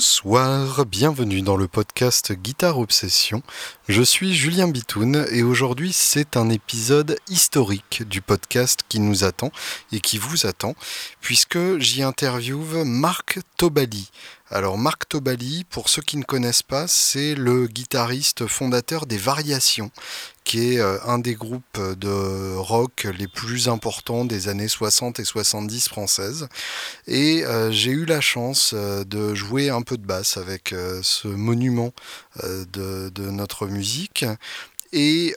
songs Bonsoir, bienvenue dans le podcast Guitare Obsession. Je suis Julien Bitoun et aujourd'hui c'est un épisode historique du podcast qui nous attend et qui vous attend puisque j'y interviewe Marc Tobali. Alors Marc Tobali, pour ceux qui ne connaissent pas, c'est le guitariste fondateur des Variations, qui est euh, un des groupes de rock les plus importants des années 60 et 70 françaises. Et euh, j'ai eu la chance euh, de jouer un peu de avec ce monument de, notre musique. Et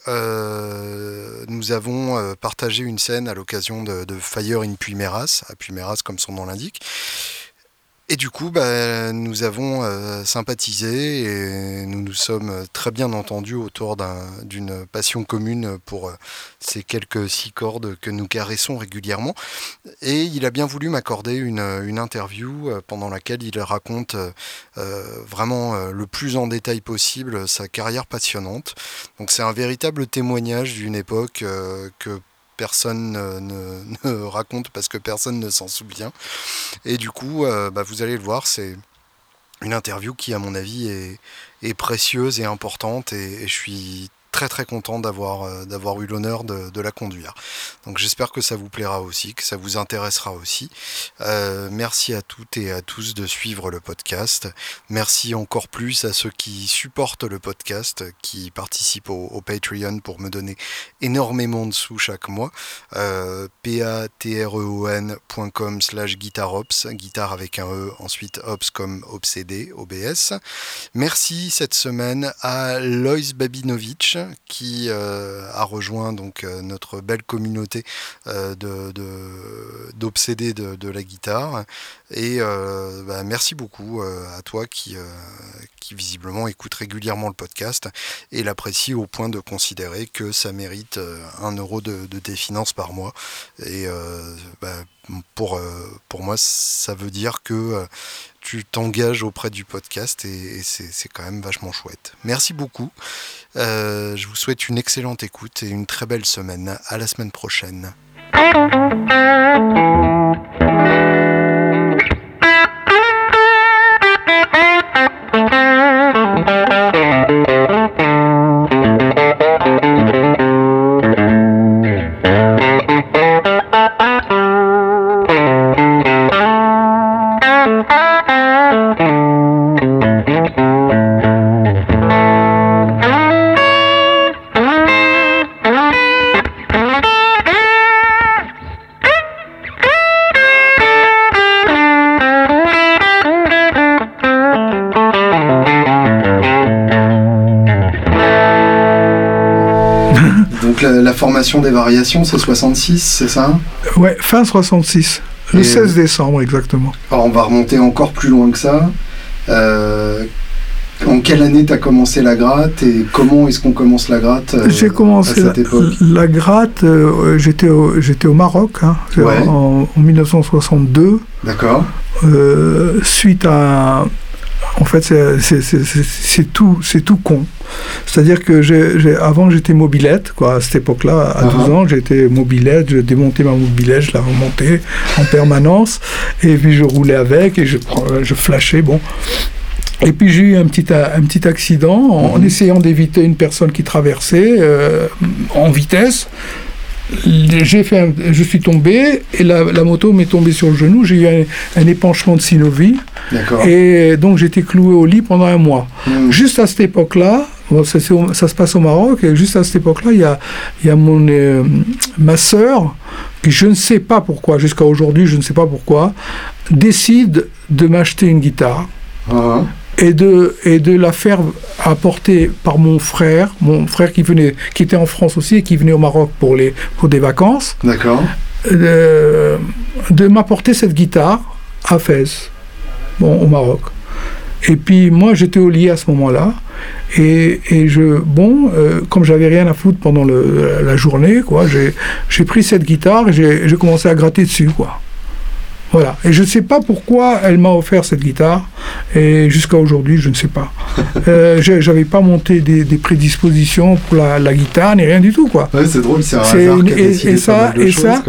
nous avons partagé une scène à l'occasion de, Fire in Puimeras, à Puimeras comme son nom l'indique. Et du coup, bah, nous avons euh, sympathisé et nous nous sommes très bien entendus autour d'une passion commune pour euh, ces quelques six cordes que nous caressons régulièrement. Et il a bien voulu m'accorder une, interview euh, pendant laquelle il raconte vraiment le plus en détail possible sa carrière passionnante. Donc c'est un véritable témoignage d'une époque que personne ne, raconte parce que personne ne s'en souvient. Et du coup, euh, bah, vous allez le voir, c'est une interview qui, à mon avis, est, précieuse et importante. et, je suis très très content d'avoir euh, d'avoir eu l'honneur de, la conduire. Donc j'espère que ça vous plaira aussi, que ça vous intéressera aussi. Euh, merci à toutes et à tous de suivre le podcast. Merci encore plus à ceux qui supportent le podcast, qui participent au, Patreon pour me donner énormément de sous chaque mois. Euh, patreon.com slash guitarops, guitare avec un E, ensuite ops comme obsédé, OBS. Merci cette semaine à Lois Babinovich qui euh, a rejoint donc euh, notre belle communauté euh, d'obsédés de, de, la guitare. Et bah, merci beaucoup à toi qui, qui visiblement écoute régulièrement le podcast et l'apprécie au point de considérer que ça mérite un euro de, tes finances par mois. Et bah, pour, pour moi, ça veut dire que tu t'engages auprès du podcast et, c'est quand même vachement chouette. Merci beaucoup. Euh, je vous souhaite une excellente écoute et une très belle semaine. À la semaine prochaine. Formation des variations, c'est 66, c'est ça Ouais, fin 66. Le 16 décembre, exactement. Alors, on va remonter encore plus loin que ça. Euh, en quelle année tu as commencé la gratte et comment est-ce qu'on commence la gratte euh, J'ai commencé à cette la, la, gratte, euh, j'étais au, au, Maroc hein, en, 1962. D'accord. suite à. En fait, c'est tout, tout con. C'est-à-dire que avant j'étais mobilette, quoi, à cette époque-là, à 12 uh-huh. ans, j'étais mobilette, je démontais ma mobilette, je la remontais en permanence, et puis je roulais avec et je, je flashais, bon. Et puis j'ai eu un petit, un petit accident en, uh-huh. essayant d'éviter une personne qui traversait euh, en vitesse j'ai fait je suis tombé et la, moto m'est tombée sur le genou. J'ai eu un, épanchement de synovie. Et donc j'étais cloué au lit pendant un mois. Mmh. Juste à cette époque-là, ça, ça, se passe au Maroc, et juste à cette époque-là, il y a, y a mon, euh, ma sœur, qui je ne sais pas pourquoi, jusqu'à aujourd'hui, je ne sais pas pourquoi, décide de m'acheter une guitare. Ah et de, et de la faire apporter par mon frère, mon frère qui, venait, qui était en France aussi et qui venait au Maroc pour, les, pour des vacances. D'accord. Euh, de m'apporter cette guitare à Fès, bon, au Maroc. Et puis moi j'étais au lit à ce moment-là et, et je bon euh, comme j'avais rien à foutre pendant le, la journée quoi j'ai pris cette guitare et j'ai commencé à gratter dessus quoi. Voilà. Et je ne sais pas pourquoi elle m'a offert cette guitare. Et jusqu'à aujourd'hui, je ne sais pas. euh, J'avais pas monté des, prédispositions pour la, guitare, ni rien du tout, quoi. Ouais, c'est drôle, c'est un hasard et, et, ça, et ça,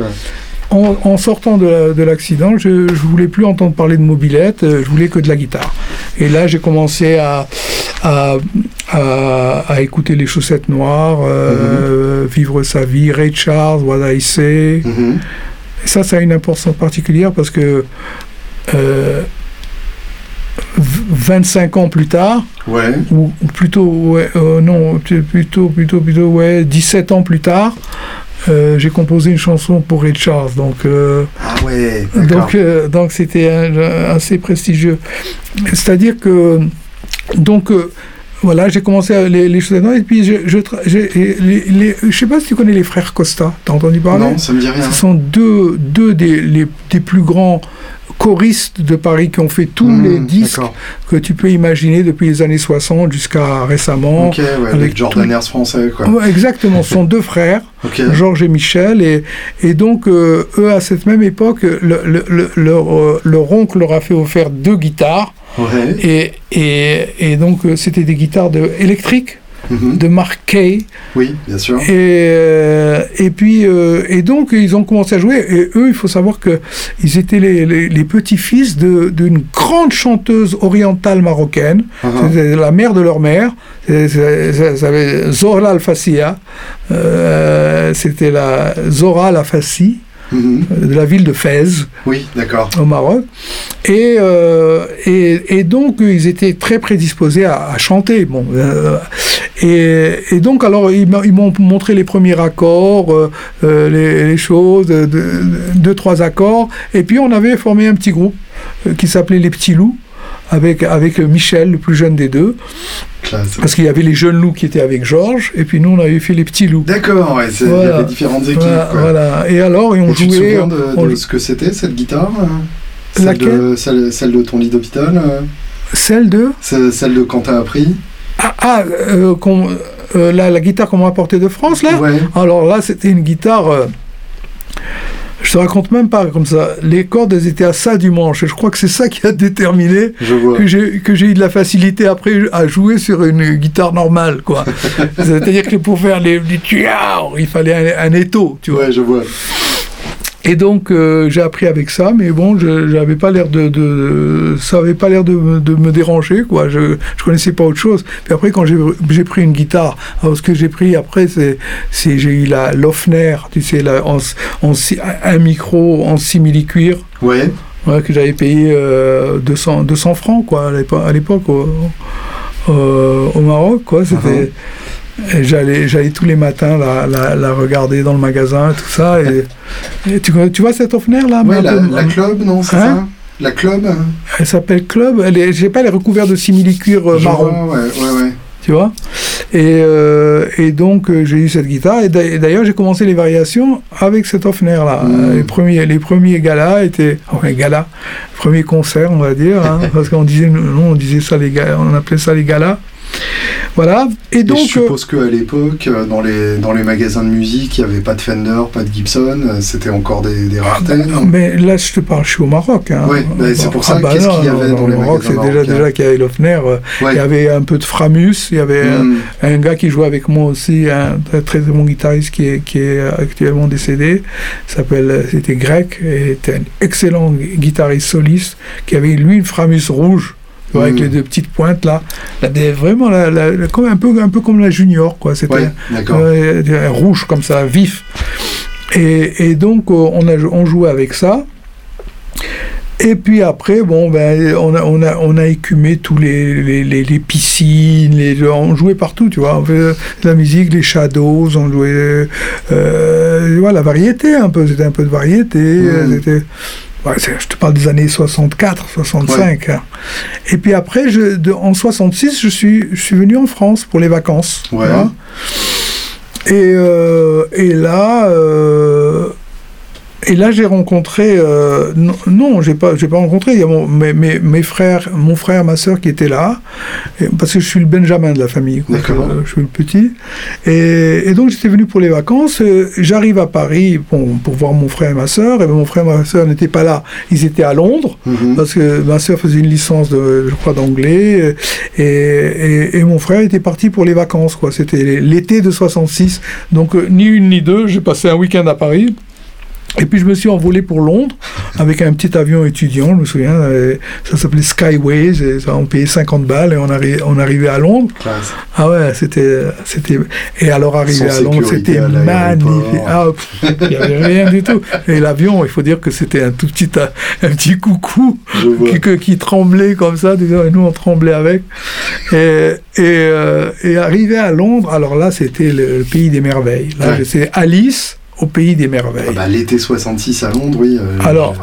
en, sortant de, l'accident, je ne voulais plus entendre parler de mobilette, je voulais que de la guitare. Et là, j'ai commencé à, à, écouter les chaussettes noires, mhm. vivre sa vie, Ray Charles, What I Say. Mhm. Et ça, ça a une importance particulière parce que 25 ans plus tard, ou, plutôt, euh, non, plutôt, plutôt, plutôt, ouais, 17 ans plus tard, euh, j'ai composé une chanson pour Ray Charles. Donc, euh, ah ouais, donc, donc c'était assez prestigieux. C'est-à-dire que, donc, voilà, j'ai commencé à les, les choses et puis je, je, je, sais pas si tu connais les frères Costa, t'as entendu parler? Non, ça me dit rien. Ce sont deux, deux des, les, des plus grands choristes de Paris qui ont fait tous hmm, les disques que tu peux imaginer depuis les années 60 jusqu'à récemment. avec, Jordan français. Quoi. exactement, ce sont deux frères, Georges et Michel, et, et donc euh, eux à cette même époque, le, le, leur, euh, leur, oncle leur a fait offrir deux guitares. Et, et, et, donc euh, c'était des guitares de, électriques Mhm. de Mark Kay. Oui, bien sûr. Et, euh, et puis, euh, et donc, ils ont commencé à jouer. Et eux, il faut savoir qu'ils étaient les, les, petits-fils d'une grande chanteuse orientale marocaine. Uh-huh. la mère de leur mère. Zora Al-Fassia. Euh, c'était la Zora Al-Fassi. Mhm. de la ville de Fès, oui, au Maroc. Et, euh, et, et, donc, ils étaient très prédisposés à, chanter. Bon, euh, et, et, donc, alors, ils m'ont montré les premiers accords, euh, les, les, choses, deux, trois accords. Et puis, on avait formé un petit groupe qui s'appelait Les Petits Loups avec, avec Michel, le plus jeune des deux. Parce qu'il y avait les jeunes loups qui étaient avec Georges, et puis nous on avait fait les petits loups. D'accord, ouais, il y avait différentes équipes. Voilà, et alors, et on jouait. Tu te souviens de, ce que c'était cette guitare euh celle Laquelle? de, celle, de ton lit d'hôpital euh Celle de? Celle de quand t'as appris? Ah, ah euh, la, la, guitare qu'on m'a apportée de France, là? Ouais. Alors là, c'était une guitare. Je te raconte même pas comme ça. Les cordes, elles étaient à ça du manche. Et je crois que c'est ça qui a déterminé que j'ai que j'ai eu de la facilité après à jouer sur une guitare normale, quoi. C'est-à-dire que pour faire les, les il fallait un, un étau, tu vois. Ouais, je vois. Et donc euh, j'ai appris avec ça, mais bon, je n'avais pas l'air de, de, ça avait pas l'air de, de, me déranger, quoi. Je je connaissais pas autre chose. Puis après, quand j'ai pris une guitare, alors ce que j'ai pris après, c'est c'est j'ai eu la Lofner, tu sais, la, en, en, un micro en simili cuir. Ouais. Ouais, que j'avais payé euh, 200 200 francs, quoi, à l'époque au, au, Maroc, quoi. C'était J'allais, j'allais tous les matins la, la, regarder dans le magasin, tout ça. Et, tu, tu, vois cette Hofner là Oui, la, la, Club, non, c'est hein ça? La Club Elle s'appelle Club. Elle est, je sais pas, elle est recouverte de simili-cuir euh, marron. ouais, ouais, ouais. Tu vois? Et, euh, et, donc, euh, j'ai eu cette guitare. Et d'ailleurs, j'ai commencé les variations avec cette Hofner là. Hmm. Les, premiers, les premiers galas étaient. Enfin, galas. Premiers concerts, on va dire. Hein, parce qu'on disait, non, on disait ça, les, on appelait ça les galas. Voilà. Et donc. je suppose qu'à l'époque, euh, dans les, dans les magasins de musique, il n'y avait pas de Fender, pas de Gibson, euh, c'était encore des, des raretés. Ah, mais là, je te parle, je suis au Maroc. Hein. Oui, c'est pour ça. Ah, bah Qu'est-ce qu'il y avait dans, les Maroc C'est déjà, déjà qu'il y avait Lofner. Euh, il y avait un peu de Framus. Il y avait hmm. un, gars qui jouait avec moi aussi, un très, très bon guitariste qui est, qui est actuellement décédé. S'appelle, c'était grec et était un excellent guitariste soliste qui avait lui une Framus rouge avec les deux petites pointes là. vraiment, la, un, peu, un peu comme la junior, quoi. C'était euh, rouge comme ça, vif. Et, et donc, euh, on, a, on jouait avec ça. Et puis après, bon, ben, on, a, on, a, on a écumé tous les, les, les, piscines, les, on jouait partout, tu vois. On fait la musique, les shadows, on jouait. Euh, voilà, la variété un peu, c'était un peu de variété. Mmh. C'était je te parle des années 64, 65. Hein. Et puis après, je, de, en 66, je suis, je suis venu en France pour les vacances. Et, euh, et là, euh, et là, j'ai rencontré. Euh, non, non j'ai pas, j'ai pas rencontré. Il y a mon, mes, mes, mes, frères, mon frère, ma soeur qui étaient là, parce que je suis le Benjamin de la famille. Quoi, je, suis le petit. Et, et donc, j'étais venu pour les vacances. J'arrive à Paris pour, pour, voir mon frère et ma soeur. Et mon frère et ma soeur n'étaient pas là. Ils étaient à Londres, mhm. parce que ma soeur faisait une licence, de, je crois, d'anglais. Et, et, et, mon frère était parti pour les vacances. Quoi. C'était l'été de 66. Donc, euh, ni une ni deux. J'ai passé un week-end à Paris. Et puis je me suis envolé pour Londres avec un petit avion étudiant, je me souviens, euh, ça s'appelait Skyways, et on payait 50 balles et on, arri on arrivait à Londres. Classe. Ah ouais, c'était, c'était, et alors arrivé Sans à Londres, c'était magnifique. Ah, il n'y avait rien du tout. Et l'avion, il faut dire que c'était un tout petit, un petit coucou qui, tremblait comme ça, et nous on tremblait avec. Et, et, euh, et arrivé à Londres, alors là c'était le, le pays des merveilles. Là Ouais. c'est Alice au pays des merveilles. Ah bah, L'été 66 à Londres, oui. euh, Alors,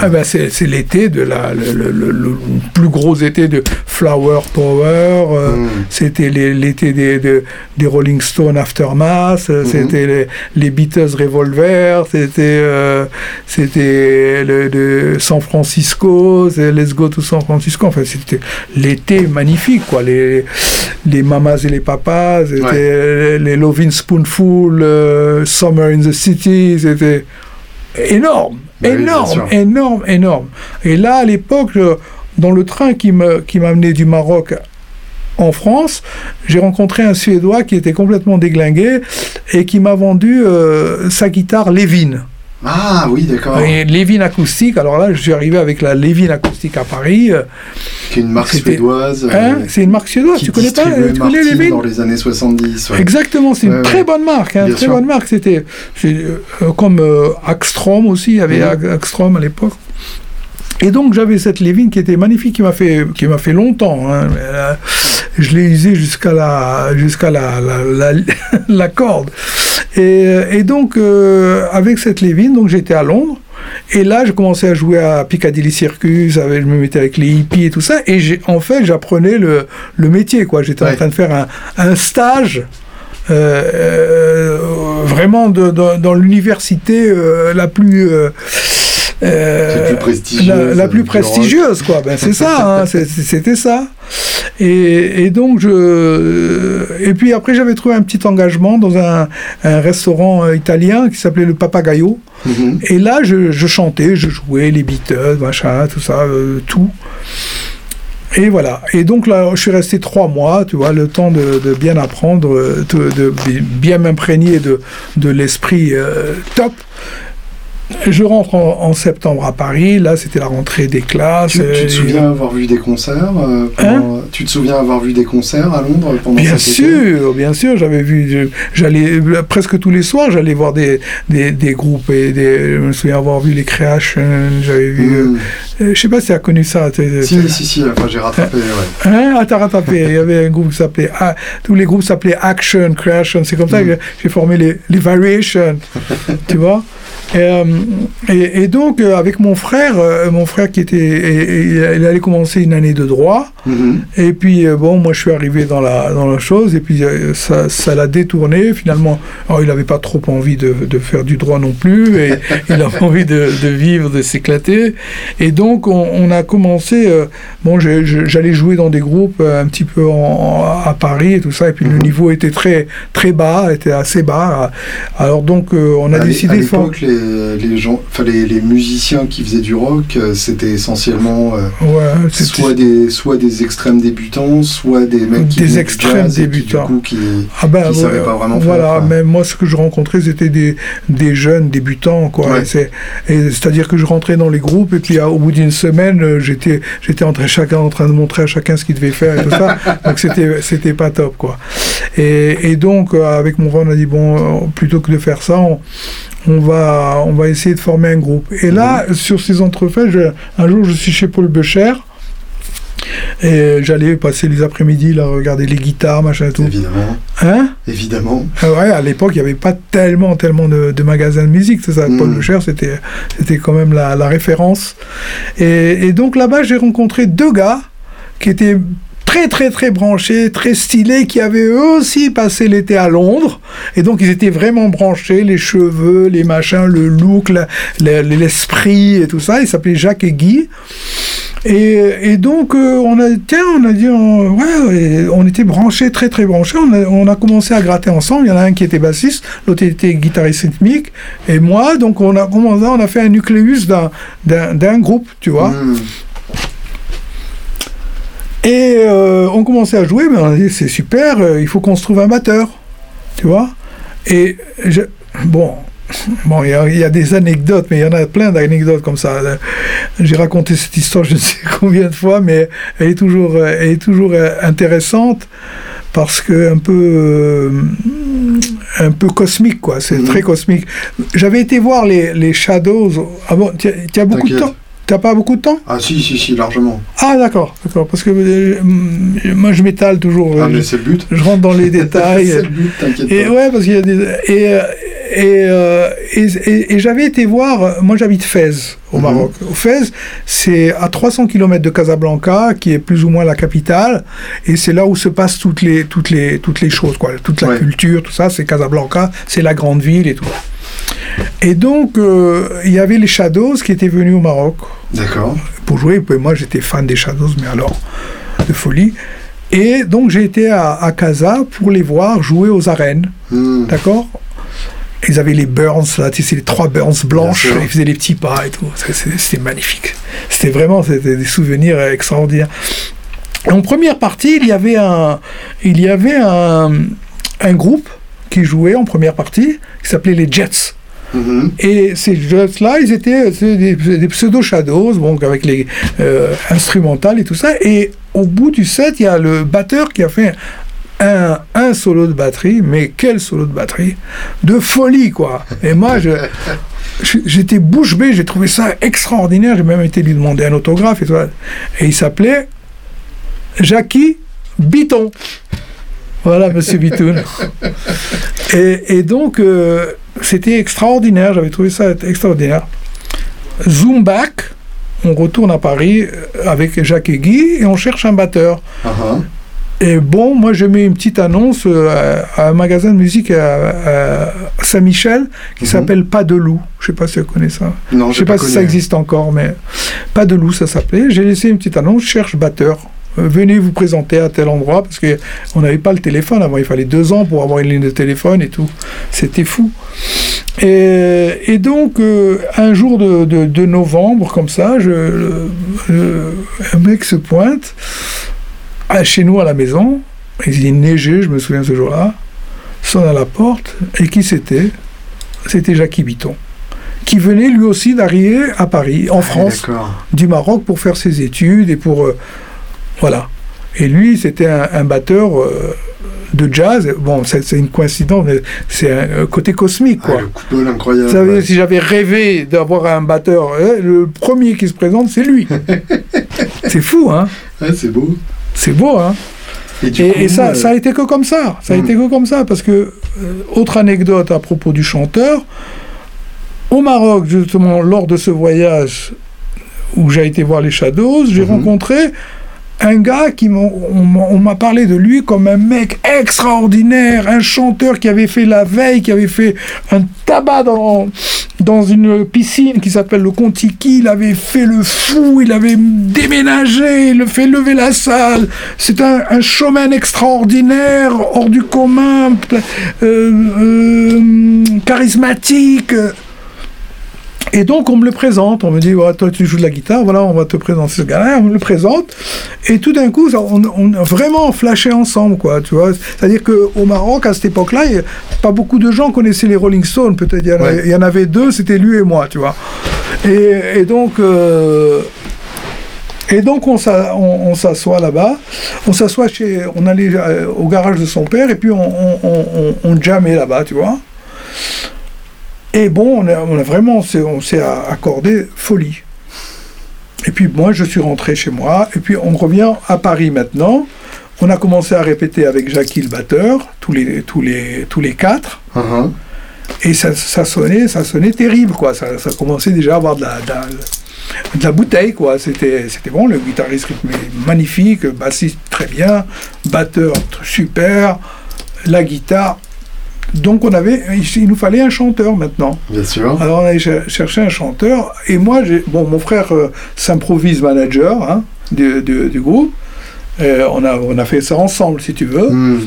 ah ben, c'est l'été de la, le, le- le- le plus gros été de Flower Power. euh, Mm. C'était l'été des, de- des Rolling Stones Aftermath. Mhm. C'était les, les Beatles Revolver. C'était euh, c'était le, de San Francisco. c'est Let's Go to San Francisco. Enfin, c'était l'été magnifique, quoi. Les, les mamas et les papas. C'était les Lovin' Spoonful. Summer in the City. C'était énorme, Bah énorme, énorme, énorme. Et là, à l'époque, dans le train qui me qui m'amenait du Maroc en France, j'ai rencontré un Suédois qui était complètement déglingué et qui m'a vendu euh, sa guitare Levin. Ah oui, d'accord. Et Levin acoustique. Alors là, je suis arrivé avec la Levin acoustique à Paris. euh, Qui est une marque suédoise. euh, hein, c'est une marque suédoise. qui Tu connais pas distribuait Tu connais Levin dans les années 70. ouais. Exactement, c'est une Ouais, très bonne marque, hein, très sûr. bonne marque. C'était euh, comme euh, Axstrom aussi, il y avait Mhm. Axstrom à l'époque. Et donc j'avais cette Levin qui était magnifique, qui m'a fait, qui m'a fait longtemps. hein, euh, je l'ai usée jusqu'à la, jusqu'à la, la, la, la corde. Et, euh, et donc euh, avec cette Levin, donc j'étais à Londres. Et là, je commençais à jouer à Piccadilly Circus, avec, je me mettais avec les hippies et tout ça. Et en fait, j'apprenais le, le métier. quoi. J'étais en train de faire un, un stage euh, euh, vraiment de- de- dans l'université euh, la plus euh, euh, La plus prestigieuse, la, la plus du rock. prestigieuse quoi ben c'est ça hein, c'était ça et, et donc je et puis après j'avais trouvé un petit engagement dans un, un restaurant euh, italien qui s'appelait le Papagayo Mhm. et là, je, je chantais, je jouais les Beatles, machin, tout ça, euh, tout. Et voilà. Et donc là, je suis resté trois mois, tu vois, le temps de, de bien apprendre, euh, de, de bi- bien m'imprégner de, de l'esprit euh, top. Je rentre en, en septembre à Paris. Là, c'était la rentrée des classes. Tu, tu te souviens avoir vu des concerts euh, pendant- Tu te souviens avoir vu des concerts à Londres pendant Hein Bien été sûr, bien sûr, j'avais vu, j'allais presque tous les soirs, j'allais voir des, des, des groupes et des, je me souviens avoir vu les Creation, j'avais vu, Mhm. euh, je sais pas si tu as connu ça. Si, si, si, enfin j'ai rattrapé, ouais. Hein, ah, t'as rattrapé. Il y avait un groupe qui s'appelait, ah, tous les groupes s'appelaient Action, Creation. C'est comme ça Mm. que j'ai formé les, les Variations, tu vois? Et, euh, et, et donc, euh, avec mon frère, euh, mon frère qui était, et- et il allait commencer une année de droit. Mhm. Et puis, bon, moi, je suis arrivé dans la, dans la chose, et puis ça, ça l'a détourné. Finalement, alors, il n'avait pas trop envie de, de faire du droit non plus, et il avait envie de, de vivre, de s'éclater. Et donc, on, on a commencé. euh, bon, j'allais jouer dans des groupes un petit peu en- en- à Paris et tout ça, et puis le Mhm. niveau était très, très bas, était assez bas. Alors, donc, euh, on a À décidé à faire. l'époque, les, gens, enfin les, les musiciens qui faisaient du rock, euh, c'était essentiellement euh, Ouais, soit des soit des extrêmes débutants, soit des mecs qui Des du extrêmes jazz et qui, débutants. du coup, qui Ah ben, qui savaient ouais, pas vraiment faire, Voilà, quoi. mais moi, ce que je rencontrais, c'était des, des jeunes débutants, quoi. Ouais. C'est- et C'est-à-dire que je rentrais dans les groupes, et puis à- au bout d'une semaine, euh, j'étais j'étais en train, chacun en train de montrer à chacun ce qu'il devait faire et tout ça. Donc c'était c'était pas top, quoi. Et, et donc, euh, avec mon frère, on a dit, bon, euh, plutôt que de faire ça, on, on va, on va essayer de former un groupe. Et là, sur ces entrefaits, je- un jour, je suis chez Paul Becher. Et j'allais passer les après-midi, là, regarder les guitares, machin et tout. évidemment, Hein? Évidemment. ah ouais, à l'époque, il n'y avait pas tellement, tellement de, de magasins de musique. C'est ça. Paul Lecher, c'était, c'était quand même la, la référence. Et, et donc là-bas, j'ai rencontré deux gars qui étaient très, très, très branchés, très stylés, qui avaient eux aussi passé l'été à Londres. Et donc, ils étaient vraiment branchés, les cheveux, les machins, le look, l'esprit et tout ça. Ils s'appelaient Jacques et Guy. Et, donc, euh, on a, tiens, on a dit, on, était branchés, très très branchés. On a, commencé à gratter ensemble. Il y en a un qui était bassiste, l'autre était guitariste rythmique, et moi. Donc, on a commencé, on a fait un nucléus d'un, groupe, tu vois. Mhm. Et euh, on commençait à jouer, mais on a dit, c'est super, euh, il faut qu'on se trouve un batteur, tu vois? Et je- bon, Bon, il y, a, il y, a des anecdotes, mais il y en a plein d'anecdotes comme ça. J'ai raconté cette histoire je ne sais combien de fois, mais elle est toujours, elle est toujours intéressante parce que un peu, un peu cosmique, quoi. C'est très cosmique. J'avais été voir les, les Shadows. Ah bon, tu as beaucoup de temps T'as pas beaucoup de temps? Ah si, si, si, largement. Ah d'accord, d'accord. Parce que euh, moi je m'étale toujours. Ah mais c'est le but. Je rentre dans les détails. c'est le but, t'inquiète et ouais, parce qu'il y a des... Et, euh, euh, et, et, et, j'avais été voir, moi j'habite Fès, au mhm. Maroc. Fès, c'est à 300 km de Casablanca, qui est plus ou moins la capitale, et c'est là où se passent toutes les, toutes les, toutes les choses, quoi. Toute la culture, tout ça, c'est Casablanca, c'est la grande ville et tout. Et donc, euh, il y avait les Shadows qui étaient venus au Maroc. D'accord. Pour jouer. moi, j'étais fan des Shadows, mais alors, de folie. Et donc, j'ai été à, à Casa pour les voir jouer aux arènes. Hmm. D'accord? Ils avaient les Burns, là, tu sais, les trois Burns blanches, ils faisaient les petits pas et tout. C'était magnifique. C'était vraiment des souvenirs extraordinaires. en première partie, il y avait un, il y avait un, un groupe qui jouait en première partie, qui s'appelait les Jets. Mm-hmm. Et ces Jets-là, ils étaient des, pseudo-shadows, bon, avec les euh, instrumentales et tout ça. Et au bout du set, il y a le batteur qui a fait un, un, solo de batterie, mais quel solo de batterie? De folie, quoi. Et moi, je, j'étais bouche bée, j'ai trouvé ça extraordinaire. J'ai même été lui demander un autographe et tout. Et il s'appelait Jackie Biton. Voilà, monsieur Bitoun. et, et, donc, euh, c'était extraordinaire, j'avais trouvé ça extraordinaire. Zoom back, on retourne à Paris euh, avec Jacques et Guy et on cherche un batteur. Uh-huh. Et bon, moi j'ai mis une petite annonce euh, à, un magasin de musique à, Saint-Michel qui uh-huh. s'appelle Pas de loup. Je sais pas si vous connaissez ça. Non, je sais pas, si ça existe encore, mais Pas de loup ça s'appelait. J'ai laissé une petite annonce, cherche batteur. Euh, venez vous présenter à tel endroit, parce qu'on n'avait pas le téléphone avant, il fallait deux ans pour avoir une ligne de téléphone et tout. C'était fou. Et, donc, euh, un jour de, novembre, comme ça, je, un mec se pointe chez nous à la maison, il neigeait, je me souviens ce jour-là, sonne à la porte, et qui c'était? C'était Jackie Biton qui venait lui aussi d'arriver à Paris, en ah, France, du Maroc, pour faire ses études et pour euh, voilà. Et lui, c'était un, batteur euh, de jazz. Bon, c'est une coïncidence, mais c'est un côté cosmique, quoi. Ah, le incroyable. si j'avais rêvé d'avoir un batteur, hein, le premier qui se présente, c'est lui. c'est fou, hein C'est beau. C'est beau, hein et, ça, euh, ça a été que comme ça. Ça a hmm. été que comme ça, parce que, euh, autre anecdote à propos du chanteur, au Maroc, justement, lors de ce voyage où j'ai été voir les Shadows, j'ai hmm. rencontré un gars qui on, m'a parlé de lui comme un mec extraordinaire, un chanteur qui avait fait la veille, qui avait fait un tabac dans, dans une piscine qui s'appelle le Contiki, il avait fait le fou, il avait déménagé, il fait lever la salle. C'est un, un, showman extraordinaire, hors du commun, euh, euh, charismatique. Et donc, on me le présente. On me dit, toi, tu joues de la guitare, voilà, on va te présenter ce gars-là. On me le présente. Et tout d'un coup, on, a vraiment flashé ensemble, quoi, tu vois. C'est-à-dire qu'au Maroc, à cette époque-là, pas beaucoup de gens connaissaient les Rolling Stones. Peut-être il, y en avait deux, c'était lui et moi, tu vois. Et, donc. Euh, et donc on, s'assoit là-bas, on s'assoit chez, on allait euh, au garage de son père et puis on, on, on jammait là-bas, tu vois. Et bon, on a, vraiment, on s'est accordé folie. Et puis moi, je suis rentré chez moi, et puis on revient à Paris maintenant. On a commencé à répéter avec Jackie le batteur, tous les, tous les, tous les quatre. Uh-huh. Et ça, sonnait, ça sonnait terrible, quoi. Ça, ça commençait déjà à avoir de la, de la, bouteille, quoi. C'était, c'était bon, le guitariste magnifique, bassiste très bien, batteur super, la guitare donc on avait, il nous fallait un chanteur maintenant. Bien sûr. Alors on a cherché un chanteur et moi, bon, mon frère euh, s'improvise manager hein, du, groupe. Euh, on, a, on a fait ça ensemble, si tu veux. Hmm.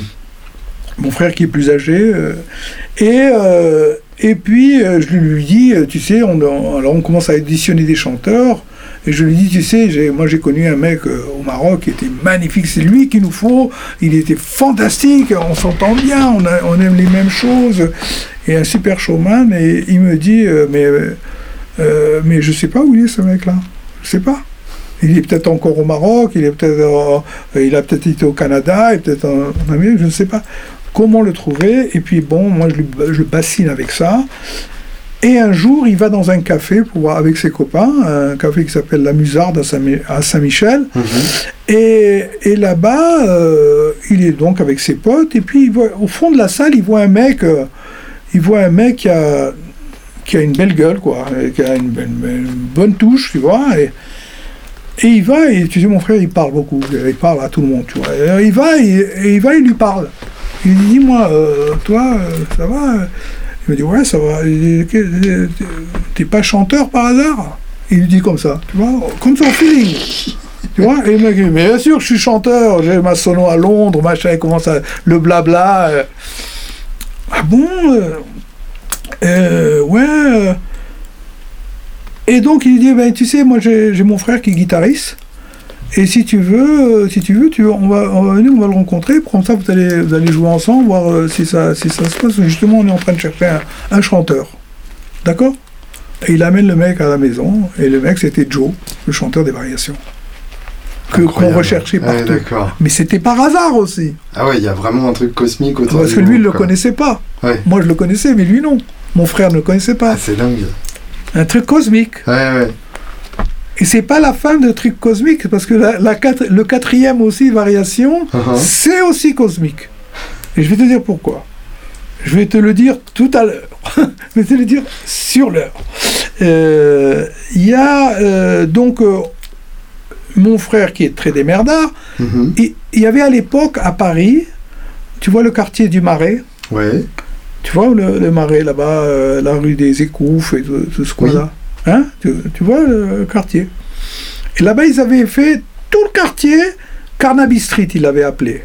Mon frère qui est plus âgé. Euh, et, et puis je lui dis, tu sais, on, alors on commence à éditionner des chanteurs. Et je lui dis, tu sais, moi j'ai connu un mec euh, au Maroc qui était magnifique, c'est lui qu'il nous faut, il était fantastique, on s'entend bien, on, aime les mêmes choses. et un super showman, et il me dit, euh, mais, euh, mais je sais pas où il est ce mec-là. Je sais pas. Il est peut-être encore au Maroc, il est peut-être, euh, il a peut-être été au Canada, et peut-être en Amérique, je ne sais pas comment le trouver? Et puis bon, moi je, je bassine avec ça. Et un jour, il va dans un café pour, avec ses copains, un café qui s'appelle La Musarde à Saint-Michel. Mhm. Et, et là-bas, euh, il est donc avec ses potes. Et puis, il voit, au fond de la salle, il voit un mec, euh, il voit un mec qui a, qui a une belle gueule, quoi, qui a une, bonne touche, tu vois. Et, et il va, et tu sais, mon frère, il parle beaucoup, il parle à tout le monde, tu vois. Et il va, et, il va, il lui parle. Il lui dit, moi, euh, toi, ça va? Il me dit Ouais, ça va. T'es pas chanteur par hasard? Il lui dit comme ça, tu vois, comme son feeling. Tu vois Et il me dit Mais bien sûr, je suis chanteur, j'ai ma sono à Londres, machin, il commence à. le blabla. Euh. Ah bon euh, euh, Ouais. Et donc il dit ben, Tu sais, moi j'ai mon frère qui est guitariste. Et si tu veux, euh, si tu veux, tu, on, va, on va venir, on va le rencontrer. Comme ça, vous allez, vous allez jouer ensemble, voir euh, si, ça, si ça se passe. Justement, on est en train de chercher un, chanteur. D'accord? Et il amène le mec à la maison. Et le mec, c'était Joe, le chanteur des variations. Que, qu'on recherchait partout. Mais c'était par hasard aussi. Ah ouais, il y a vraiment un truc cosmique autour Parce que lui, il ne le connaissait pas. Moi, je le connaissais, mais lui, non. Mon frère ne le connaissait pas. Ah, c'est dingue. Un truc cosmique. Ouais, ouais. Et c'est pas la fin de truc cosmique, parce que la, le quatrième aussi, variation, uh-huh. c'est aussi cosmique. Et je vais te dire pourquoi. Je vais te le dire tout à l'heure. je vais te le dire sur l'heure. Euh, il y a euh, donc euh, mon frère qui est très démerdard. Mm-hmm. Il y avait à l'époque à Paris, tu vois le quartier du Marais? Ouais. Tu vois le, Marais là-bas, la rue des Écouffes et tout, ce coin-là? Hein tu, vois le quartier. Et là-bas, ils avaient fait tout le quartier Carnaby Street, ils l'avaient appelé.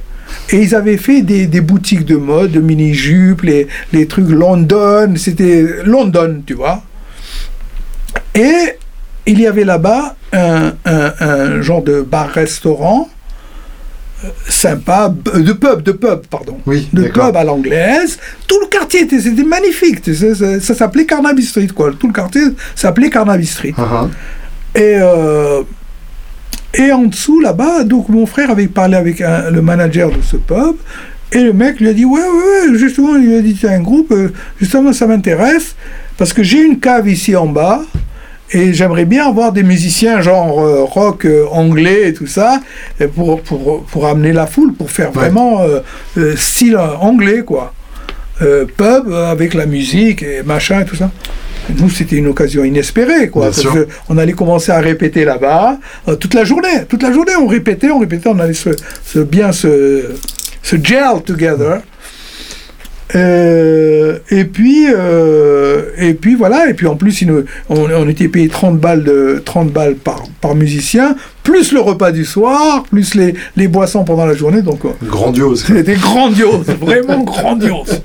Et ils avaient fait des, boutiques de mode, de mini-jupes, les, les trucs London, c'était London, tu vois. Et il y avait là-bas un, un, genre de bar-restaurant sympa, euh, de pub, de pub, pardon. Oui, de pub à l'anglaise. Tout le quartier était, c'était magnifique. Ça, s'appelait Carnaby Street, quoi. Tout le quartier s'appelait Carnaby Street. Uh-huh. Et, euh, et en dessous, là-bas, donc mon frère avait parlé avec le manager de ce pub. Et le mec lui a dit Ouais, ouais, ouais, justement, il lui a dit C'est un groupe, euh, justement, ça m'intéresse. Parce que j'ai une cave ici en bas. Et j'aimerais bien avoir des musiciens genre euh, rock euh, anglais et tout ça, pour, pour, pour, amener la foule, pour faire vraiment euh, style anglais, quoi. pub avec la musique et machin et tout ça. nous, c'était une occasion inespérée, quoi. on allait commencer à répéter là-bas toute la journée. Toute la journée, on répétait, on répétait, on allait se, bien se, se gel together. Euh, et puis euh, et puis voilà et puis en plus on, était payé 30 balles de 30 balles par, par musicien plus le repas du soir plus les, les boissons pendant la journée donc euh, grandiose. c'était grandiose vraiment grandiose.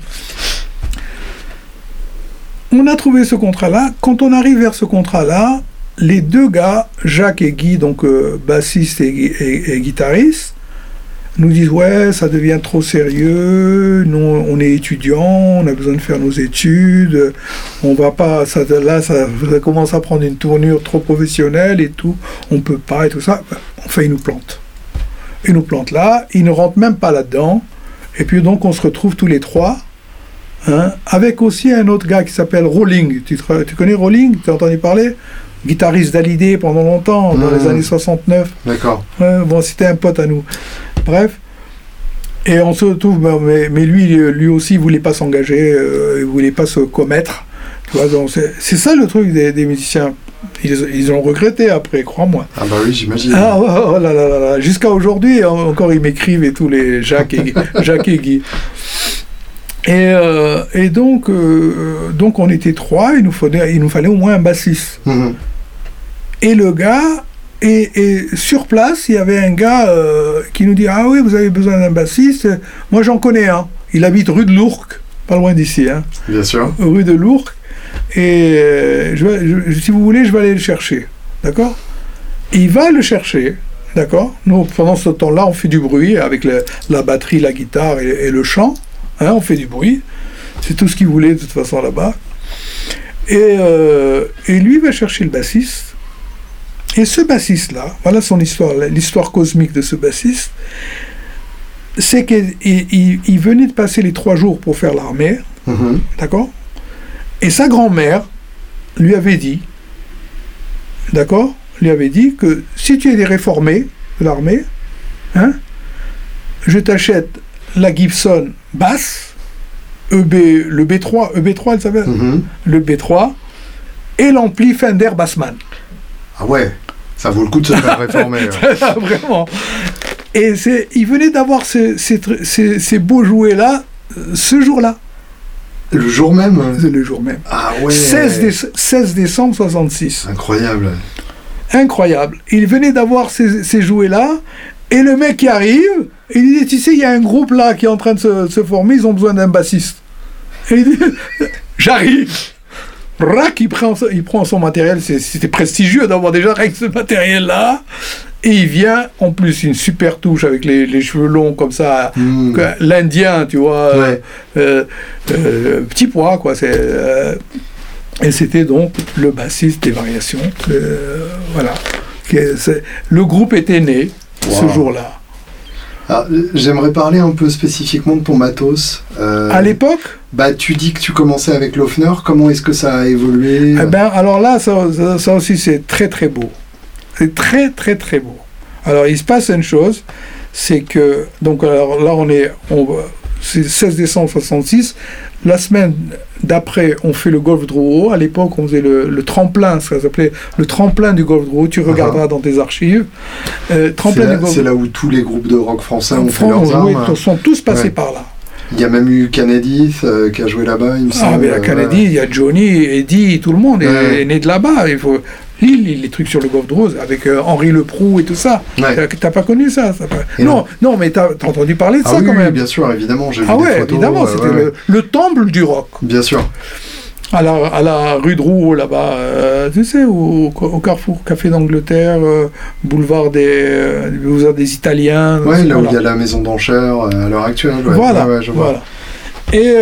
On a trouvé ce contrat là quand on arrive vers ce contrat là les deux gars Jacques et Guy donc bassiste et, et guitariste nous disent ouais ça devient trop sérieux, nous on est étudiants, on a besoin de faire nos études, on va pas, ça, là ça, commence à prendre une tournure trop professionnelle et tout, on peut pas et tout ça, enfin ils nous plantent. Ils nous plantent là, ils ne rentrent même pas là-dedans, et puis donc on se retrouve tous les trois, hein, avec aussi un autre gars qui s'appelle Rolling. Tu, tu connais Rolling Tu as entendu parler? Guitariste d'Alidé pendant longtemps, dans les mmh. années 69. D'accord. bon, c'était un pote à nous. Bref. Et on se retrouve, ben, mais, mais lui, lui aussi, il voulait pas s'engager, euh, il voulait pas se commettre. c'est ça le truc des, musiciens. Ils, ils, ont regretté après, crois-moi. Ah bah oui, j'imagine. Ah oh, oh là là là Jusqu'à aujourd'hui, encore, ils m'écrivent et tous les Jacques et, Jacques et Guy. Et, euh, et donc, euh, donc, on était trois, il nous, fallait, il nous fallait au moins un bassiste. Mhm. Et le gars, et, sur place, il y avait un gars euh, qui nous dit Ah oui, vous avez besoin d'un bassiste. Moi, j'en connais un. Il habite rue de Lourdes, pas loin d'ici. Hein. Bien sûr. Rue de Lourdes. Et euh, je, si vous voulez, je vais aller le chercher. D'accord? Il va le chercher. D'accord? Nous, pendant ce temps-là, on fait du bruit avec la batterie, la guitare et, le chant. Hein, on fait du bruit. C'est tout ce qu'il voulait de toute façon là-bas. Et, euh, et lui va chercher le bassiste. Et ce bassiste-là, voilà son histoire, l'histoire cosmique de ce bassiste, c'est qu'il il, il venait de passer les trois jours pour faire l'armée, Mhm. d'accord? Et sa grand-mère lui avait dit, d'accord? Lui avait dit que si tu es des réformés de l'armée, hein, je t'achète la Gibson basse, EB, le B3, EB3, elle s'appelle? Mhm. Le B3, et l'ampli Fender Bassman. Ah ouais, ça vaut le coup de se faire réformer. ouais. Vraiment. Et il venait d'avoir ces, ces tr- ces- ces beaux jouets-là euh, ce jour-là, Le jour même euh, c'est le jour même. Ah ouais 16, déce- 16 décembre 66. Incroyable. Incroyable. Il venait d'avoir ces, ces jouets-là, et le mec qui arrive, il dit, tu sais, il y a un groupe là qui est en train de se, se former, ils ont besoin d'un bassiste. Et il dit, j'arrive. Rac, il prend, il prend son matériel, c'était prestigieux d'avoir déjà avec ce matériel-là. Et il vient, en plus, une super touche avec les, les cheveux longs comme ça, Hmm. l'Indien, tu vois, euh, Ouais. euh, euh, petit pois, quoi. C'est, euh, et c'était donc le bassiste des variations. voilà. Le groupe était né ce jour-là. Ah, J'aimerais parler un peu spécifiquement de ton matos. Euh, À l'époque, bah, tu dis que tu commençais avec l'Ofner. Comment est-ce que ça a évolué? Eh ben, alors là, ça, ça- ça aussi, c'est très très beau. C'est très très très beau. Alors, il se passe une chose, c'est que, donc alors là, on est, on, c'est 16 décembre 66. La semaine d'après, on fait le golf Drouot. À l'époque, on faisait le, le tremplin, ça s'appelait le tremplin du golf Drouot. Tu regarderas dans tes archives. Euh, C'est tremplin là, du golf c'est là où tous les groupes de rock français ont fait Franck, leurs oui, armes. sont tous passés Ouais. par là. Il y a même eu Kennedy euh, qui a joué là-bas, il me semble. Ah, mais la Euh, Kennedy, il y a Johnny, Eddie, tout le monde est, Ouais. est né de là-bas. Il faut Lille, les trucs sur le golf de Rose avec euh, Henri Leproux et tout ça. Ouais. T'as- pas connu ça, ça pas- non, non, mais t'as as entendu parler de Ah ça oui, quand même. bien sûr, évidemment, j'ai vu ah des ouais, photos. évidemment, euh, c'était ouais, le, le temple du rock. Bien sûr. À la, à la rue de Roux, là-bas, euh, tu sais, au, au Carrefour Café d'Angleterre, euh, boulevard des, euh, boulevard des Italiens. Ouais, là où voilà. il y a la maison d'enchères à l'heure actuelle. Voilà, je vois. voilà. Et,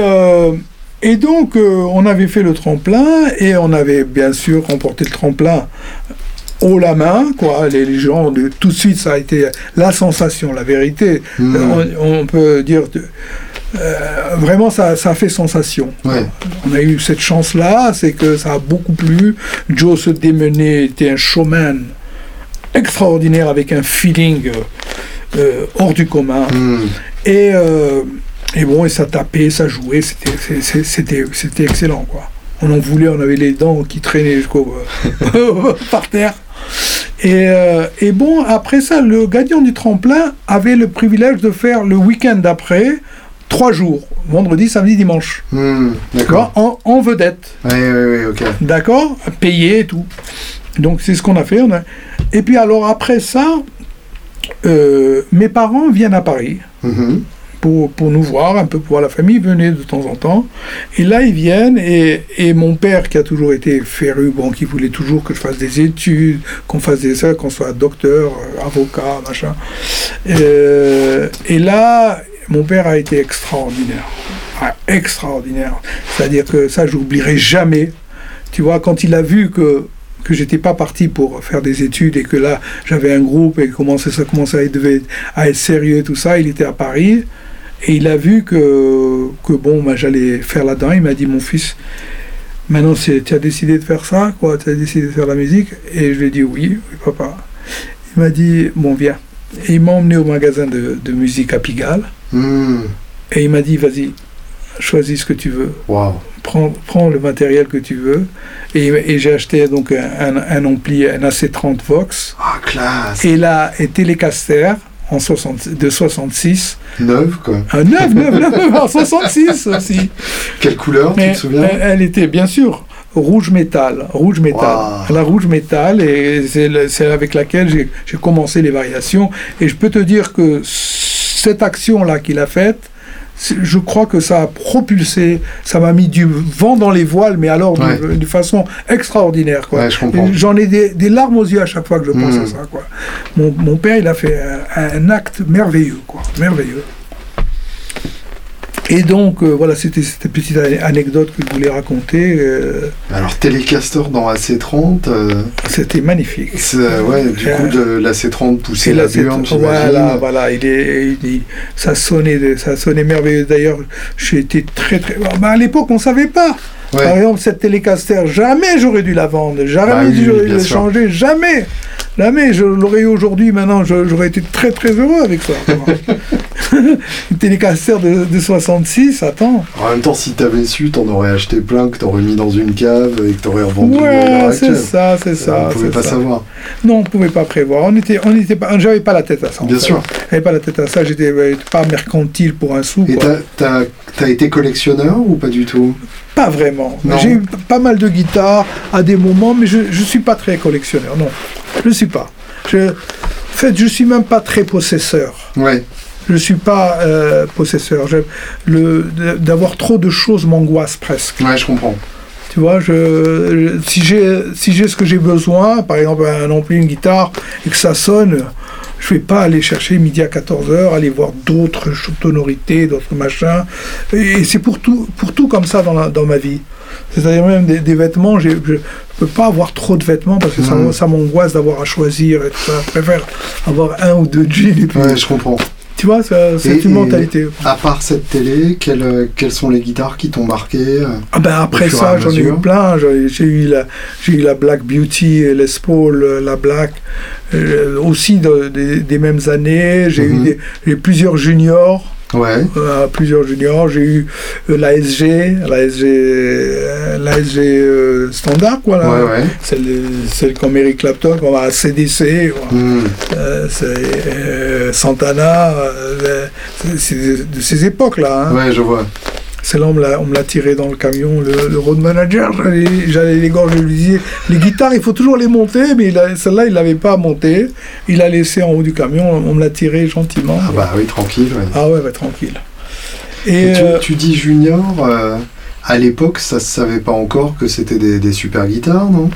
et donc, euh, on avait fait le tremplin et on avait bien sûr remporté le tremplin haut la main, quoi. Les, les gens, de- tout de suite, ça a été la sensation, la vérité. Hmm. Euh, On, on peut dire, euh, vraiment, ça, ça a fait sensation. Ouais. On a eu cette chance-là, c'est que ça a beaucoup plu. Joe se démenait, était un showman extraordinaire avec un feeling euh, hors du commun. Hmm. Et, euh, et bon, et ça tapait, ça jouait, c'était, excellent, quoi. On en voulait, on avait les dents qui traînaient jusqu'au par terre. Et, euh, et bon, après ça, le gagnant du tremplin avait le privilège de faire le week-end d'après, trois jours, vendredi, samedi, dimanche, Hmm. D'accord. en, en vedette. Ouais, ouais, ouais, ok. D'accord Payé et tout. Donc c'est ce qu'on a fait. on a- Et puis alors après ça, euh, mes parents viennent à Paris Mhm. Pour, nous voir, un peu pour voir la famille, venait de temps en temps. Et là, ils viennent, et, et mon père, qui a toujours été féru, bon, qui voulait toujours que je fasse des études, qu'on fasse des ça, qu'on soit docteur, euh, avocat, machin. Euh, et là, mon père a été extraordinaire. Ah, extraordinaire. C'est-à-dire que ça, j'oublierai jamais. Tu vois, quand il a vu que que j'étais pas parti pour faire des études et que là j'avais un groupe et commençait, ça commençait à être, à être sérieux tout ça, il était à Paris et il a vu que, que bon, bah, j'allais faire là-dedans. Il m'a dit, mon fils, maintenant tu as décidé de faire ça, quoi, tu as décidé de faire la musique Et je lui ai dit, oui, oui, papa. Il m'a dit, bon, viens. Et il m'a emmené au magasin de, de musique à Pigalle Hmm. et il m'a dit, vas-y, choisis ce que tu veux Waouh. prends, prends le matériel que tu veux. Et, et j'ai acheté donc un, un, un ampli, un AC30 Vox, Ah, classe. et là, et Telecaster en 60, de 66. Neuve, quoi. Un 9, 9, 9, en 66 aussi. Quelle couleur, tu Mais te souviens elle, elle était bien sûr rouge métal, rouge métal, la rouge métal, et c'est avec laquelle j'ai commencé les variations. Et je peux te dire que cette action-là qu'il a faite, je crois que ça a propulsé, ça m'a mis du vent dans les voiles, mais alors de- Ouais. de, façon extraordinaire. Quoi. Ouais, J'en ai des, des larmes aux yeux à chaque fois que je pense Mm. à ça. Quoi. Mon, mon père, il a fait un, un acte merveilleux, quoi, merveilleux. Et donc, euh, voilà, c'était cette petite anecdote que je voulais raconter. euh, Alors, Telecaster dans AC30, euh, c'était magnifique. ouais, du coup, de l'AC30 poussé Et la burne, voilà, voilà, il est, il- il- ça sonnait, ça sonnait merveilleux. D'ailleurs, j'ai été très, très. Ah, bah, à l'époque, on ne savait pas. Ouais. Par exemple, cette Telecaster, jamais j'aurais dû la vendre, jamais Bah oui, j'aurais dû la changer, jamais. Jamais, je l'aurais eu aujourd'hui, maintenant, je- j'aurais été très très heureux avec ça. Une Telecaster de, de 66, attends. En même temps, si t'avais su, t'en aurais acheté plein que t'aurais mis dans une cave et que t'aurais revendu Ouais, c'est ça, c'est ça. on pouvait pas ça. savoir. Non, on pouvait pas prévoir. On était, on était pas, j'avais pas la tête à ça. en Bien fait. sûr. J'avais pas la tête à ça. J'étais euh, pas mercantile pour un sou. Et t'as, t'as, t'as été collectionneur ou pas du tout? Pas vraiment. J'ai eu pas mal de guitares à des moments, mais je ne suis pas très collectionneur. Non, je ne suis pas. Je, en fait, je suis même pas très possesseur. Ouais, Je ne suis pas euh, possesseur. D'avoir trop de choses m'angoisse presque. ouais, je comprends. Tu vois, je, je- si j'ai si ce que j'ai besoin, par exemple un ampli, une guitare, et que ça sonne, je vais pas aller chercher midi à 14h, aller voir d'autres tonorités, d'autres machins. Et c'est pour tout, pour tout comme ça dans, la- dans ma vie. C'est-à-dire même des, des vêtements, je ne peux pas avoir trop de vêtements parce que ça, Mhm. ça m'angoisse d'avoir à choisir et tout ça. Je préfère avoir un ou deux jeans et puis, Ouais, je comprends. tu vois, c'est une mentalité. À part cette télé, quelles, quelles sont les guitares qui t'ont marqué euh Ah ben après ça, j'en ai eu plein. J'ai eu la, eu la Black Beauty, Les Paul, euh, la Black, euh, aussi de- des- des mêmes années. J'ai Mhm. eu des- j'ai plusieurs juniors, Ouais, euh, plusieurs juniors. J'ai eu euh, la SG, la SG, euh, standard, quoi. là. ouais, ouais. Celle, celle comme Eric Clapton, à CDC. Hmm. Euh, c'est, Santana, c'est- c'est de ces époques-là. hein. Ouais, je vois. C'est là, on me l'a- tiré dans le camion, le, le road manager. J'allais les gorges, je lui disais les guitares, il faut toujours les monter, mais celle-là, il l'avait pas montée. Il l'a laissé en haut du camion, on me l'a tiré gentiment. Ah bah oui, tranquille. ouais. Ah ouais, ouais, tranquille. Et Et tu, euh, tu dis junior, euh, à l'époque, ça se savait pas encore que c'était des, des super guitares, non?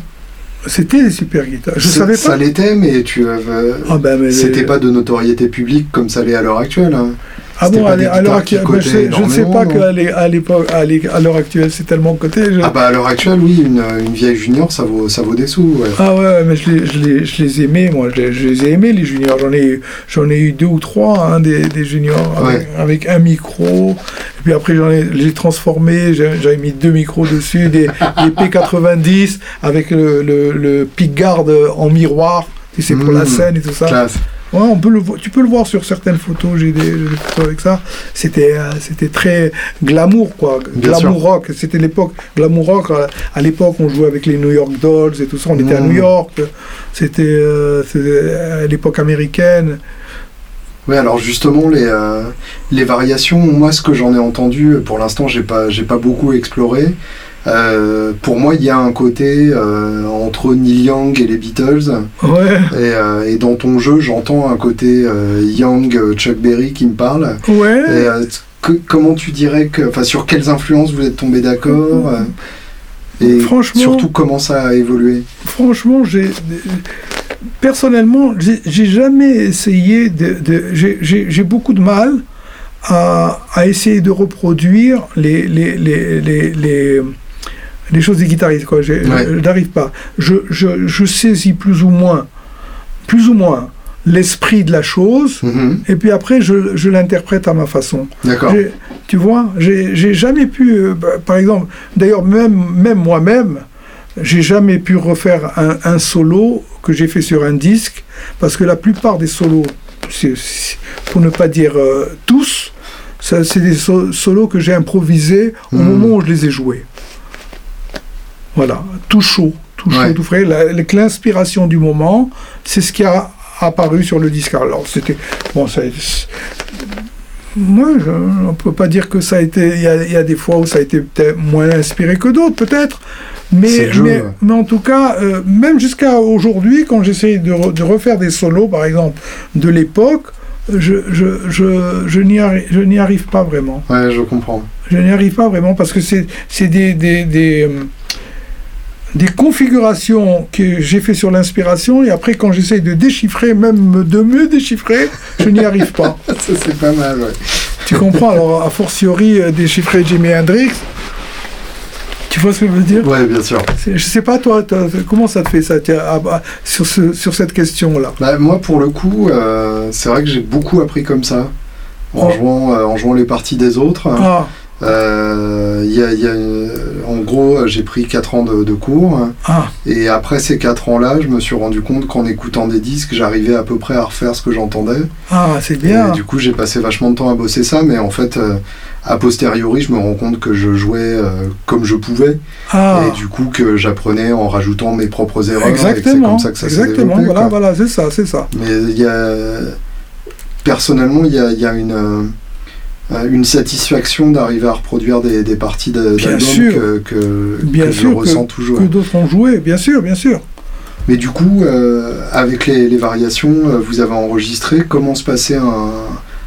C'était des super guitares. Je Ça- savais Ça pas. l'était, mais tu avais... Ah ben, C'était les- pas de notoriété publique comme ça l'est à l'heure actuelle. hein. Ah bon, à l'heure actuelle, je, ne sais pas qu'à l'époque, à l'heure actuelle, c'est tellement coté. je- Ah bah à l'heure actuelle, oui, une, une vieille junior, ça vaut, ça vaut des sous. ouais. Ah ouais, mais je les, je les, je les aimais, moi, je les, je les ai aimés, les juniors. J'en ai, eu- j'en ai eu deux ou trois, hein, des, des juniors, avec, Ouais. avec un micro. Et puis après, j'en ai, j'ai transformé, j'avais mis deux micros dessus, des, des P90 avec le, le, le pickguard en miroir. Tu sais, pour la Mmh. scène et tout ça. Classe. Ouais, on peut le, tu peux le voir sur certaines photos, j'ai des, photos avec ça. C'était, euh, c'était très glamour, quoi. Bien glamour rock. C'était l'époque, glamour rock. euh, À l'époque, on jouait avec les New York Dolls et tout ça. On était à. New York. C'était, euh, à l'époque américaine. Ouais, alors justement, les, euh, les variations, moi, ce que j'en ai entendu, pour l'instant, j'ai pas, j'ai pas beaucoup exploré. Euh, pour moi, il y a un côté euh, entre Neil Young et les Beatles. Ouais, Et, euh, et dans ton jeu, j'entends un côté Young, Chuck Berry qui me parle. ouais. Et, que- comment tu dirais que, enfin, sur quelles influences vous êtes tombé d'accord euh, Et Franchement- surtout, comment ça a évolué? Franchement, j'ai personnellement, j'ai jamais essayé de. de- j'ai- beaucoup de mal à, à essayer de reproduire les les, les, les, les- choses des guitaristes. Quoi. Ouais. Je n'arrive pas. Je, je, je saisis plus ou moins, plus ou moins l'esprit de la chose. Mhm, Et puis après, je, je l'interprète à ma façon. D'accord. Tu vois, j'ai jamais pu, euh, bah, par exemple, d'ailleurs même, même moi-même, j'ai jamais pu refaire un, un solo que j'ai fait sur un disque, parce que la plupart des solos, pour ne pas dire euh, tous, c'est des so- solos que j'ai improvisés au Mhm. moment où je les ai joués. Voilà, tout chaud, tout chaud, Ouais. tout frais. L'inspiration du moment, c'est ce qui a apparu sur le disque. Alors c'était bon, ça, moi, je, on peut pas dire que ça a été. Il y a, il y a des fois où ça a été peut-être moins inspiré que d'autres, peut-être. Mais, mais, en tout cas, euh, même jusqu'à aujourd'hui, quand j'essaie de, re- de refaire des solos, par exemple, de l'époque, je, je, je, je n'y arri- arrive pas vraiment. Ouais, je comprends. Je n'y arrive pas vraiment parce que c'est des, des, euh, des configurations que j'ai fait sur l'inspiration et après quand j'essaye de déchiffrer, même de mieux déchiffrer, je n'y arrive pas. Ça, c'est pas mal, ouais. Tu comprends Alors, a fortiori, euh, déchiffrer Jimi Hendrix. Tu vois ce que je veux dire? Ouais, bien sûr. Je sais pas, toi, comment ça te fait ça tiens, ah, bah, sur, ce- sur cette question-là? Bah, moi, pour le coup, euh, c'est vrai que j'ai beaucoup appris comme ça, en, Oh. jouant, euh, en jouant les parties des autres. Ah, Euh, il y a- il y a, en gros, j'ai pris 4 ans de, de cours, ah, et après ces 4 ans-là, je me suis rendu compte qu'en écoutant des disques, j'arrivais à peu près à refaire ce que j'entendais. ah, c'est bien. Et du coup, j'ai passé vachement de temps à bosser ça, mais en fait, euh, a posteriori, je me rends compte que je jouais euh, comme je pouvais, Ah, et du coup que j'apprenais en rajoutant mes propres erreurs, que c'est exactement. comme ça que ça exactement. développé. Voilà, quoi. voilà, c'est ça, c'est ça. Mais il y a, personnellement, il y a, il y a une, euh, une satisfaction d'arriver à reproduire des, des parties d'albums que, que, Bien que sûr je que- ressens toujours. Que d'autres ont joué, bien sûr, bien sûr. Mais du coup, euh, avec les, les variations, euh, vous avez enregistré. Comment se passait un,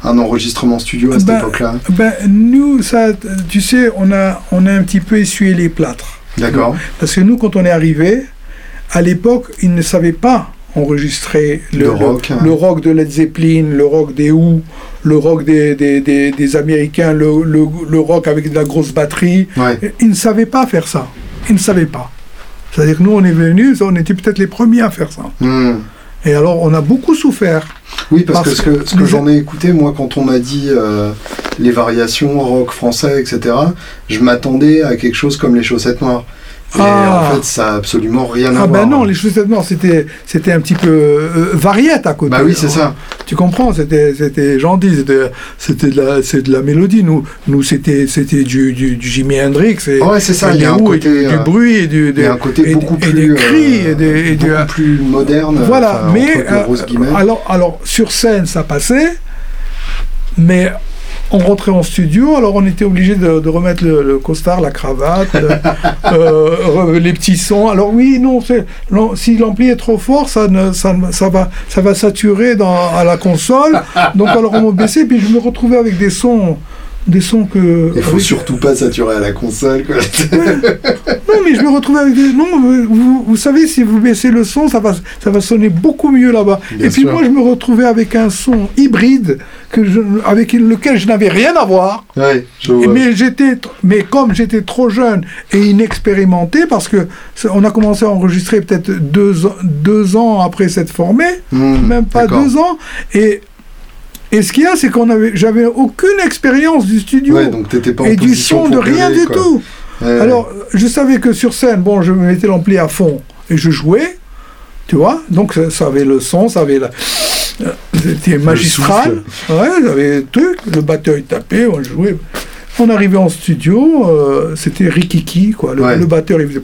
un enregistrement studio à cette Ben, époque-là Ben, nous, ça, tu sais, on a, on a un petit peu essuyé les plâtres. D'accord. Parce que nous, quand on est arrivé, à l'époque, ils ne savaient pas enregistrer Le rock, hein. le rock de Led Zeppelin, le rock des Who, le rock des, des, des, des Américains, le, le, le rock avec de la grosse batterie. Ouais. Ils ne savaient pas faire ça. Ils ne savaient pas. C'est-à-dire que nous, on est venus, on était peut-être les premiers à faire ça. Hmm. Et alors, on a beaucoup souffert. Oui, parce, Parce que ce que, ce que les- j'en ai écouté, moi, quand on m'a dit euh, les variations rock français, etc., je m'attendais à quelque chose comme les chaussettes noires. Et Ah. en fait, ça a absolument rien à Ah voir. ben non, les chaussettes noires, c'était, c'était un petit peu euh, variette à côté. Bah oui, c'est ça. Tu comprends C'était, c'était gentil, c'était, c'était de la, c'est de la mélodie. Nous, nous c'était, c'était du, du, du Jimi Hendrix. Et, Ouais, c'est ça. et Il y a des un Who, et côté, du, du euh, bruit et du, a un côté et- beaucoup et plus, des cris euh, et des, et beaucoup plus moderne. Voilà, enfin, mais euh, alors, alors sur scène ça passait, mais on rentrait en studio, alors on était obligé de, de remettre le, le costard, la cravate, euh, euh, les petits sons. Alors oui, non, si l'ampli est trop fort, ça, ne, ça, ne- ça va, ça va saturer dans, à la console. Donc alors on m'a baissé, puis je me retrouvais avec des sons, des sons que. Il faut avec- surtout pas saturer à la console. Quoi. non, mais je me retrouvais avec des. Non, vous, vous savez, si vous baissez le son, ça va, ça va sonner beaucoup mieux là-bas. Et puis sûr. moi, je me retrouvais avec un son hybride que je, avec lequel je n'avais rien à voir. ouais, je vois. Mais, j'étais, mais comme j'étais trop jeune et inexpérimenté, parce que on a commencé à enregistrer peut-être deux, ans- deux ans après s'être formé, Hmm, même pas deux ans, et, et ce qu'il y a, c'est qu'on avait, j'avais aucune expérience du studio Ouais, donc t'étais pas en et du son de rien gueuler, du quoi. tout. Ouais, Alors, je savais que sur scène, bon, je mettais l'ampli à fond et je jouais, tu vois. Donc, ça, avait le son, ça avait la. euh, C'était magistral. Ouais, j'avais le truc, le batteur il tapait, on jouait. On arrivait en studio, euh, c'était Rikiki, quoi. Le, Ouais. le batteur, il faisait.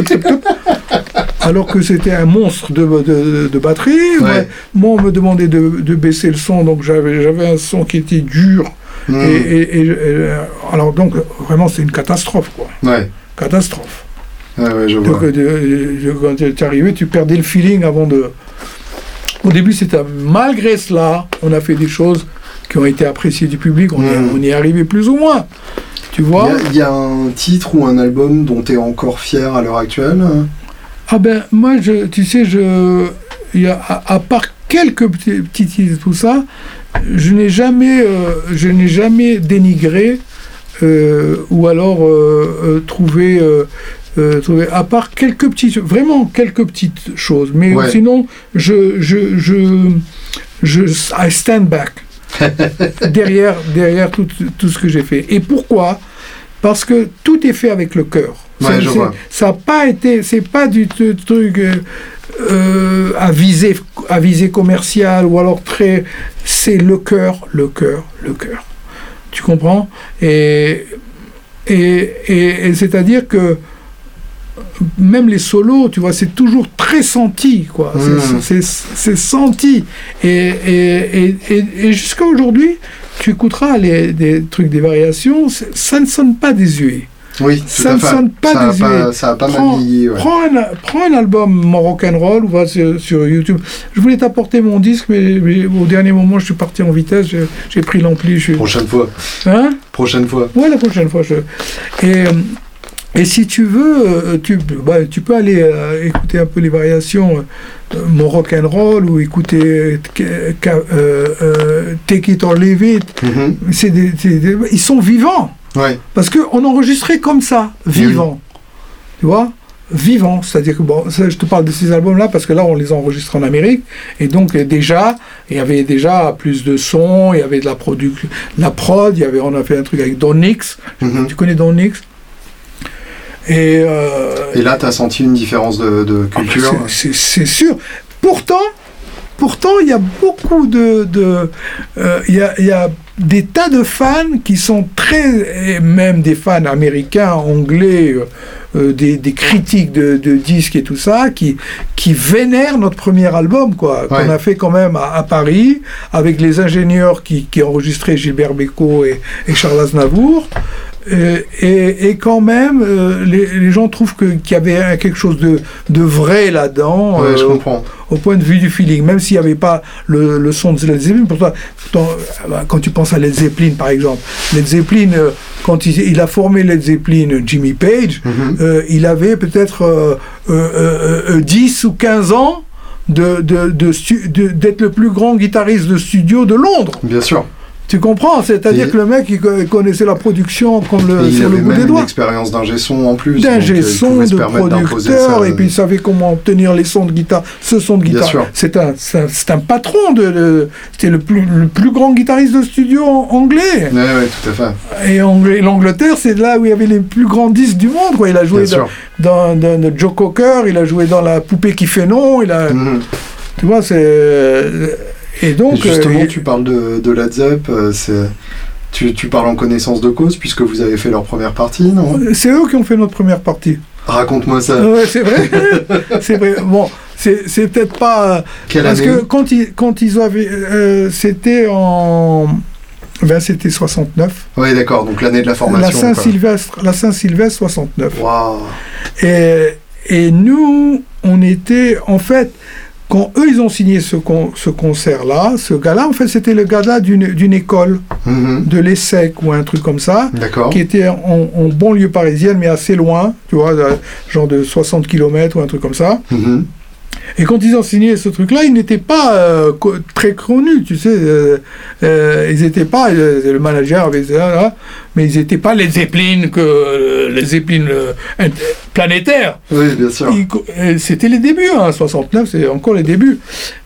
Alors que c'était un monstre de, de- de batterie. Ouais. Ouais. Moi, on me demandait de, de baisser le son, donc j'avais j'avais un son qui était dur. Hmm, Et, et- et- et- alors donc vraiment c'est une catastrophe quoi, Ouais, catastrophe. ouais, ouais, je vois. Donc euh, de- quand tu es arrivé, tu perdais le feeling avant de. Au début c'était malgré cela, on a fait des choses qui ont été appréciées du public, on, y, Mm. on y est arrivé plus ou moins. Tu Il y, vois il y a un titre ou un album dont tu es encore fier à l'heure actuelle? Ah ben moi je, tu sais je, y a, à, à part quelques petits, petits titres tout ça, je n'ai jamais, euh, je n'ai jamais dénigré euh, ou alors euh, trouvé, trouvé, à part quelques petites, vraiment quelques petites choses, mais Ouais. sinon je, je, je, je, I stand back derrière, derrière tout, tout ce que j'ai fait. Et pourquoi? Parce que tout est fait avec le cœur. Ouais. Ça n'a pas été, c'est pas du truc euh, euh, à visée, à visée commerciale ou alors très, c'est le cœur, le cœur, le cœur. Tu comprends? Et et, et, et c'est-à-dire que même les solos, tu vois, c'est toujours très senti, quoi. C'est- Mm. C'est senti. Et, et, et, et jusqu'à aujourd'hui, tu écouteras les, des trucs, des variations, ça ne sonne pas désuet. Oui, Ça ne sonne pas ça a désuet. pas, ça a pas Prends-. Ouais. Prends, un, prends un album rock'n'roll, va sur, sur YouTube. Je voulais t'apporter mon disque, mais, mais au dernier moment, je suis parti en vitesse, j'ai- pris l'ampli. Je... Prochaine fois. Hein? Prochaine fois. Ouais, la prochaine fois. Je... Et, euh, Et si tu veux, euh, tu, bah, tu peux aller euh, écouter un peu les variations, euh, mon rock and roll ou écouter euh, Take It or Leave It. Mhm. Des- des- ils sont vivants Ouais. parce qu'on enregistrait comme ça, vivant. Tu vois? Vivant, c'est-à-dire que bon, ça, je te parle de ces albums-là parce que là on les enregistre en Amérique et donc déjà il y avait déjà plus de sons, il y avait de la production, la prod, il y avait on a fait un truc avec Don Nix, Mhm. tu connais Don Nix? Et, euh, Et là, tu as senti une différence de, de culture ah, c'est- C'est c'est sûr. Pourtant, pourtant, il y a beaucoup de, de euh, il y, a, il y a des tas de fans qui sont très, et même des fans américains, anglais, euh, euh, des, des critiques de, de disques et tout ça, qui, qui vénèrent notre premier album, quoi, qu'on a fait quand même à, à Paris, avec les ingénieurs qui, qui enregistraient Gilbert Bécaud et, et Charles Aznavour. Euh, et, et quand même, euh, les, les gens trouvent qu'il y avait quelque chose de, de vrai là-dedans, Ouais, je euh, comprends. au point de vue du feeling, même s'il n'y avait pas le, le son de Led Zeppelin. Pourtant, pourtant, euh, bah, quand tu penses à Led Zeppelin, par exemple, Led Zeppelin, quand il, il a formé Led Zeppelin, Jimmy Page, Mhm. il avait peut-être euh, euh, euh, euh, 10 ou 15 ans de, de, de stu- de- d'être le plus grand guitariste de studio de Londres. Bien sûr. Tu comprends C'est-à-dire que le mec, il co- connaissait la production comme le, il sur le bout des doigts. expérience d'ingé son en plus. D'ingé euh, il son, de producteur, et puis il savait comment obtenir les sons de guitare, ce son de guitare. C'est un, c'est un, c'est un patron de, de- c'était le plus, le plus grand guitariste de studio anglais. Ouais, ouais, tout à fait. Et l'Angleterre, c'est là où il y avait les plus grands disques du monde. Quoi. Il a joué dans, dans, dans- dans Joe Cocker, il a joué dans La poupée qui fait non. Il a, Mhm. tu vois, c'est et donc justement, euh, tu parles de, de euh, tu, tu parles en connaissance de cause puisque vous avez fait leur première partie, non? C'est eux qui ont fait notre première partie. Raconte-moi ça. Ouais, c'est vrai. c'est vrai. Bon, c'est peut-être pas. Quelle Parce année que quand ils, quand ils avaient. euh, c'était en. Ben, c'était 69. Oui, d'accord, donc l'année de la formation. Saint-Sylvestre, la Saint-Sylvestre 69. Waouh. Et, et nous, on était. En fait, quand eux, ils ont signé ce, con- ce concert-là, ce gars-là, en fait, c'était le gars-là d'une école, Mhm. de l'ESSEC ou un truc comme ça, qui était en, en banlieue parisienne, mais assez loin, tu vois, genre de 60 km ou un truc comme ça. Mhm. Et quand ils ont signé ce truc-là, ils n'étaient pas euh, très connus, tu sais. euh, euh, ils n'étaient pas, le manager avait mais ils n'étaient pas les Zeppelin, que, les Zeppelin planétaires. Oui, bien sûr. C'était les débuts, hein, 69, c'est encore les débuts.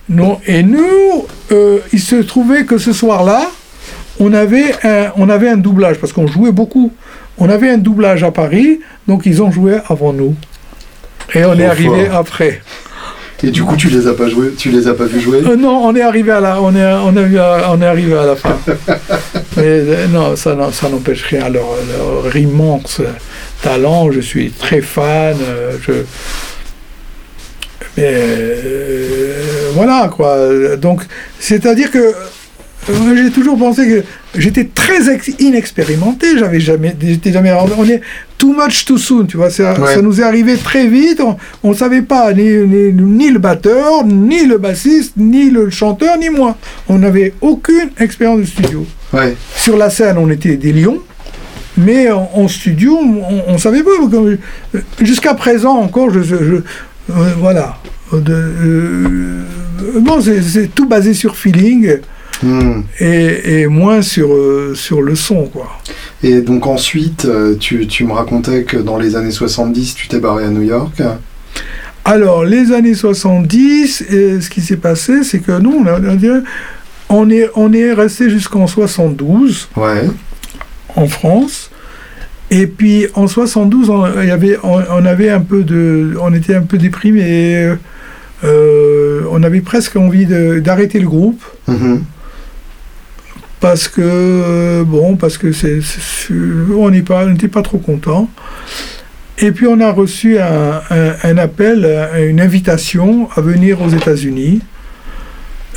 Non, et nous, il se trouvait que ce soir-là, on avait, un, on avait un doublage, parce qu'on jouait beaucoup. On avait un doublage à Paris, donc ils ont joué avant nous. Et on est arrivé fort. après. Et du coup, tu les as pas joués, tu les as pas vus jouer Euh, non, on est arrivé à la, on est, on est, on est arrivé à la fin. Mais euh, non, ça, ça n'empêche rien. Leur, leur immense talent, je suis très fan. euh, je... Mais voilà quoi. Donc, c'est-à-dire que euh, j'ai toujours pensé que j'étais très ex- inexpérimenté. J'avais jamais, j'étais jamais. On est too much too soon, tu vois. Ça, Ouais. ça nous est arrivé très vite. On ne savait pas ni, ni, ni le batteur, ni le bassiste, ni le chanteur, ni moi. On n'avait aucune expérience de studio. Ouais. Sur la scène, on était des lions. Mais en, en studio, on ne savait pas. Jusqu'à présent encore, je, je- je- euh, voilà. De, euh, bon, c'est tout basé sur feeling Hmm. et, et moins sur, euh, sur le son, quoi. Et donc ensuite, euh, tu, tu me racontais que dans les années 70, tu t'es barré à New York. Alors, les années 70, euh, ce qui s'est passé, c'est que nous, on, est, on est resté jusqu'en 72 Ouais. en France. Et puis en 72, on, y avait, on, on avait un peu de, on était un peu déprimé. Euh, on avait presque envie d'arrêter le groupe Mhm. Parce que bon, parce que c'est, on n'était pas trop content. Et puis on a reçu un, appel, un- une invitation à venir aux États-Unis.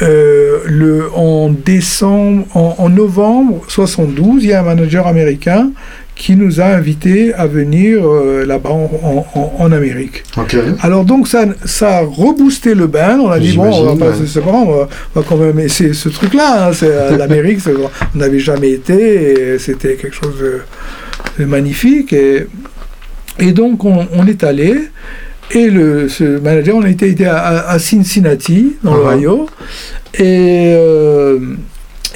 Euh, le, en décembre, en novembre 72, il y a un manager américain qui nous a invités à venir euh, là-bas en, en- en- en Amérique. Alors donc ça, ça a reboosté le band. On a dit bon, on va pas, ouais. grave, on va, on va quand même essayer ce truc-là. hein. C'est euh, l'Amérique, on n'avait jamais été c'était quelque chose de, de magnifique. Et Et donc, on, on est allé. Et le, ce manager, on était, été à, à Cincinnati, dans Uh-huh. l'Ohio. Et, euh,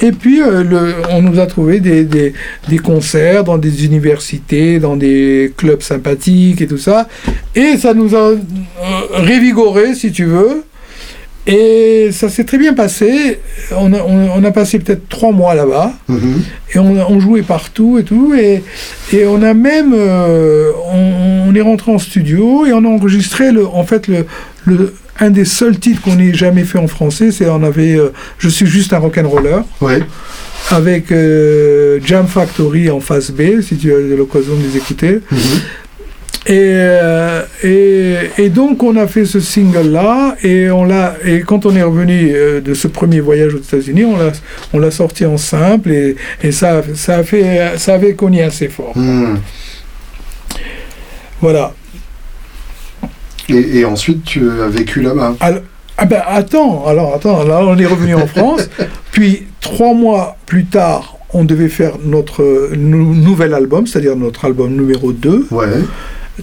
et puis, euh, le, on nous a trouvé des, des, des concerts dans des universités, dans des clubs sympathiques et tout ça. Et ça nous a euh, révigoré, si tu veux. Et ça s'est très bien passé. On a, on, on a passé peut-être trois mois là-bas. Mhm. Et on, on jouait partout et tout. Et, et on a même. euh, on, on est rentré en studio et on a enregistré, le, en fait, le, le, un des seuls titres qu'on ait jamais fait en français. C'est on avait euh, Je suis juste un rock'n'roller Ouais. avec euh, Jam Factory en face B, si tu as l'occasion de les écouter. Mhm. Et, euh, et, et donc on a fait ce single là et on l'a et quand on est revenu de ce premier voyage aux États-Unis, on l'a on l'a sorti en simple et, et ça ça a fait ça avait cogné assez fort. Mhm. Voilà. Et, et ensuite, tu as vécu là-bas. Ah ben attends, alors attends, là on est revenu en France, puis trois mois plus tard, on devait faire notre euh, nou- nouvel album, c'est-à-dire notre album numéro 2. Ouais.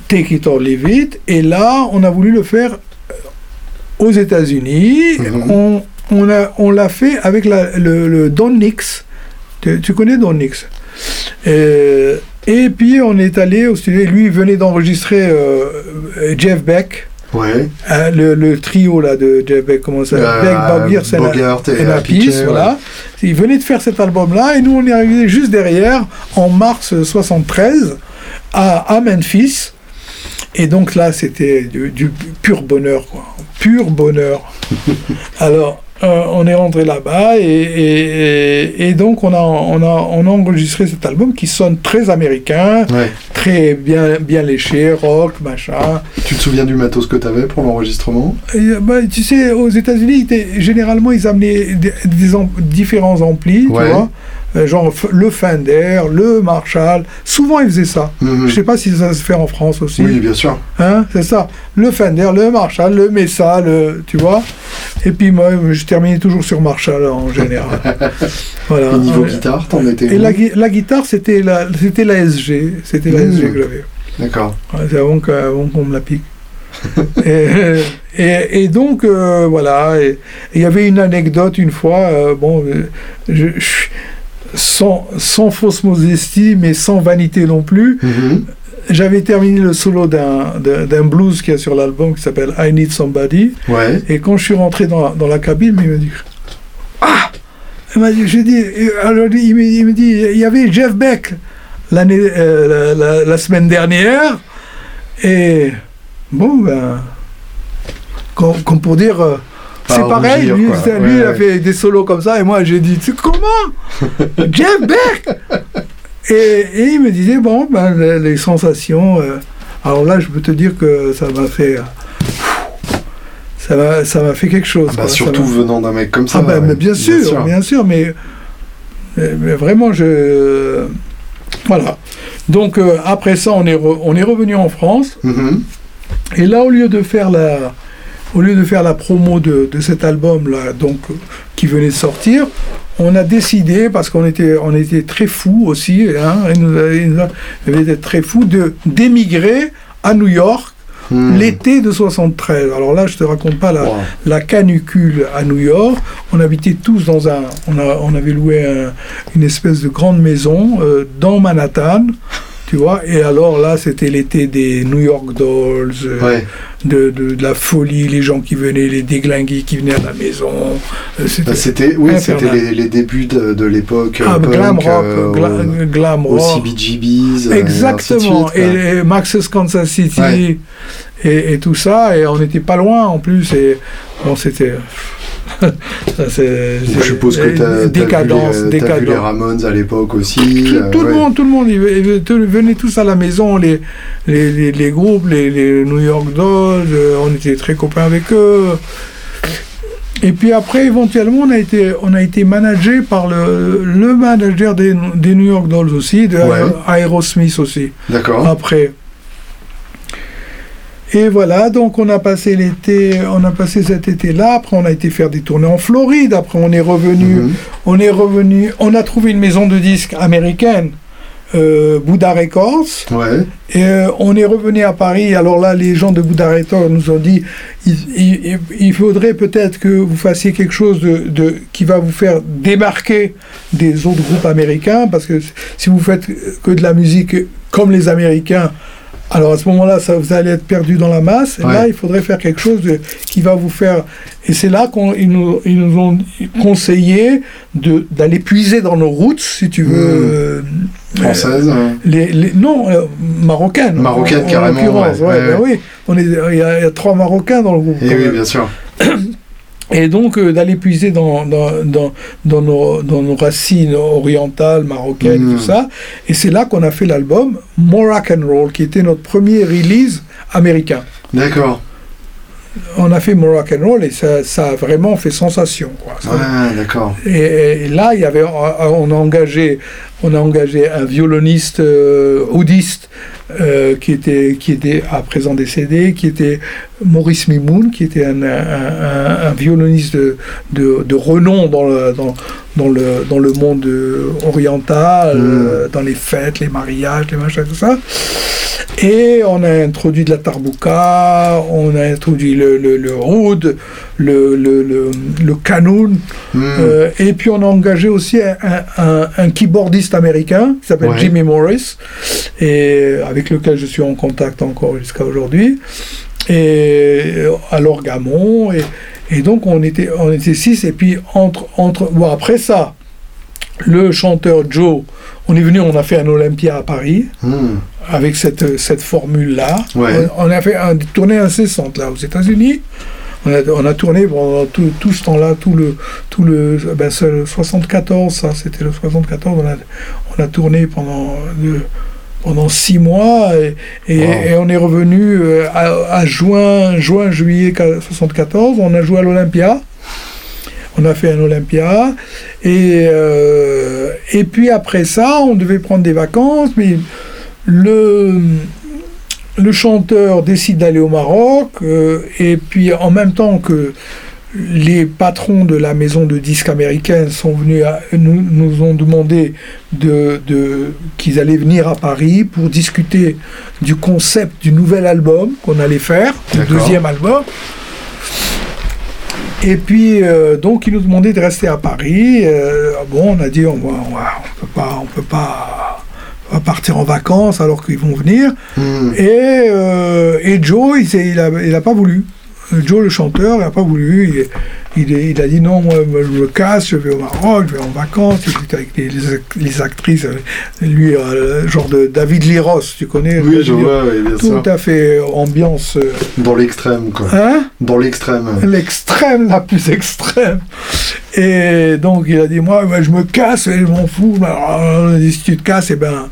Take It or Leave It. Et là, on a voulu le faire euh, aux États-Unis. Mhm. On, on, a, on l'a fait avec la- le, le Don Nix. Tu, tu connais Don Nix? Euh, Et puis, on est allé au studio. Lui, il venait d'enregistrer euh, euh, Jeff Beck. Ouais. hein, le, le trio là de Jeff Beck, comment ça Euh, Beck, la- Bogart et la Peace, voilà. Il venait de faire cet album-là et nous on est arrivé juste derrière en mars 73 à, à Memphis. Et donc là c'était du, du pur bonheur, quoi. Pur bonheur. Alors euh, on est rentré là-bas et, et- et- et donc on a, on, a, on a enregistré cet album qui sonne très américain, Ouais. très bien, bien léché, rock, machin. Tu te souviens du matos que tu avais pour l'enregistrement? Bah, tu sais, aux États-Unis, généralement, ils amenaient des, différents amplis, Ouais. tu vois. Euh, genre le Fender, le Marshall. Souvent, ils faisaient ça. Mhm. Je sais pas si ça se fait en France aussi. Oui, bien sûr. Hein, c'est ça. Le Fender, le Marshall, le Mesa, le, tu vois. Et puis moi, je terminais toujours sur Marshall en général. voilà. Et niveau Ouais. guitare, t'en étais Et la, gui- la guitare, c'était la, c'était la SG. C'était la Mmh. SG que j'avais. D'accord. Ouais, c'est avant qu'on me la pique. et, et- et donc, euh, voilà. Il y avait une anecdote une fois, euh, bon, je- je- sans, sans fausse modestie, mais sans vanité non plus, Mhm. j'avais terminé le solo d'un blues qui est sur l'album qui s'appelle I Need Somebody. Ouais. Et quand je suis rentré dans la, dans la cabine, il m'a dit Ah Il m'a dit, dit, et alors il me, il me dit, il y avait Jeff Beck l'année, euh, la, la- la semaine dernière, et bon, ben, comme, comme pour dire, euh, c'est pareil, rougir, lui, Ouais, il a fait des solos comme ça, et moi j'ai dit, comment? Jeff Beck et, et il me disait, bon, ben, les, les sensations, euh, alors là, je peux te dire que ça m'a fait. euh, ça m'a, ça m'a fait quelque chose. Ah bah, surtout venant d'un mec comme ça. ah bah, mais bien sûr, bien sûr, mais, mais, mais vraiment, je... Voilà. Donc, euh, après ça, on est, re- on est revenu en France. Mhm. Et là, au lieu de faire la, au lieu de faire la promo de, de cet album-là, donc, euh, qui venait de sortir, on a décidé, parce qu'on était, on était très fous aussi, hein, il nous avait été très fous, de, d'émigrer à New York Mhm. l'été de 73. Alors là, je te raconte pas la, Wow. la canicule à New York. On habitait tous dans un. On, a, on avait loué un- une espèce de grande maison euh, dans Manhattan. Tu vois, et alors là, c'était l'été des New York Dolls, euh, Ouais. de, de- de la folie, les gens qui venaient, les déglingués qui venaient à la maison. Euh, c'était Bah, c'était oui, c'était les, les débuts de, de l'époque ah, euh, glam punk, rock, euh, gla- glam rock. CBGBs. Exactement. Et, suite, et, et Max's Kansas City Ouais. et, et tout ça. Et on n'était pas loin en plus. Et bon, c'était. C'est. Je suppose que tu as, décadence, vu, vu les. Ramones à l'époque aussi. Tout, euh, tout le ouais. monde, tout le monde, ils ve- ils ve- venaient tous à la maison, les, les, les, les groupes, les, les New York Dolls, euh, on était très copains avec eux. Et puis après, éventuellement, on a été, on a été managé par le, le manager des, des New York Dolls aussi, de Ouais. Aerosmith aussi D'accord. après. Et voilà, donc on a passé l'été, on a passé cet été-là. Après, on a été faire des tournées en Floride. Après, on est revenu, Mhm. on est revenu, on a trouvé une maison de disques américaine. euh, Buddha Records. Ouais. Et euh, on est revenu à Paris. Alors là, les gens de Buddha Records nous ont dit il, il- il faudrait peut-être que vous fassiez quelque chose de, de- qui va vous faire démarquer des autres groupes américains. Parce que si vous faites que de la musique comme les Américains, alors à ce moment-là, ça, vous allez être perdu dans la masse. Et Ouais. là, il faudrait faire quelque chose de- qui va vous faire. Et c'est là qu'ils nous, ils nous ont conseillé de- d'aller puiser dans nos routes, si tu veux. Mmh. euh, euh, les, les- non, euh, marocaines. Marocaines, en- en carrément, l'occurrence, ouais, ben oui. On est, il y, a il y a trois Marocains dans le groupe. Et quand oui, même. bien sûr. Et donc euh, d'aller puiser dans, dans, dans, dans nos, dans nos racines orientales, marocaines, tout ça. Et c'est là qu'on a fait l'album More Rock and Roll, qui était notre premier release américain. D'accord. On a fait More Rock and Roll et ça, ça a vraiment fait sensation. Quoi. Ça- d'accord. Et, et là, il y avait, on a engagé, on a engagé un violoniste euh, oudiste euh, qui était, qui était à présent décédé, qui était Maurice Mimoun, qui était un, un- un- un violoniste de, de, de renom dans le, dans, dans le, dans le monde euh, oriental, Mm. euh, dans les fêtes, les mariages, les machins, tout ça. Et on a introduit de la tarbouka, on a introduit le, le, le oud, le, le, le, Hmm. euh, et puis on a engagé aussi un, un- un keyboardiste américain qui s'appelle Ouais. Jimmy Morris, et avec lequel je suis en contact encore jusqu'à aujourd'hui, et à l'orgamon, et, et donc on était, on était six, et puis entre, entre, bon après ça, le chanteur Joe, on est venu, on a fait un Olympia à Paris, Hmm. avec cette, cette formule-là. Ouais. On, on a fait une tournée incessante là aux États-Unis. On a, on a tourné pendant tout, tout ce temps-là, tout le, tout le, ben, c'est le 74, ça, c'était le 74. On a, on a tourné pendant, de- pendant six mois et, et- Wow. et on est revenu euh, à, à juin, juin, juillet 74. On a joué à l'Olympia. On a fait un Olympia. Et, euh, et puis après ça, on devait prendre des vacances, mais le, le chanteur décide d'aller au Maroc, euh, et puis en même temps que les patrons de la maison de disques américaine sont venus à- nous, nous ont demandé de, de- qu'ils allaient venir à Paris pour discuter du concept du nouvel album qu'on allait faire, D'accord. deuxième album. Et puis, euh, donc, ils nous demandaient de rester à Paris. Euh, bon, on a dit, on on peut pas, on peut pas, on va partir en vacances alors qu'ils vont venir. Hmm. Et, euh, et Joe, il, s'est- il, a, il a pas voulu. Euh, Joe, le chanteur, n'a pas voulu. Il, il, a dit non, moi, je me casse, je vais au Maroc, je vais en vacances. Il était avec les, les ac- les actrices. euh, Lui, euh, genre de David Liros, tu connais? Oui, je vois, oui, bien sûr. Tout à fait ambiance. Dans l'extrême, quoi. hein? Dans l'extrême. l'extrême la plus extrême. Et donc il a dit moi je me casse je m'en fous. Alors, si tu te casses, et ben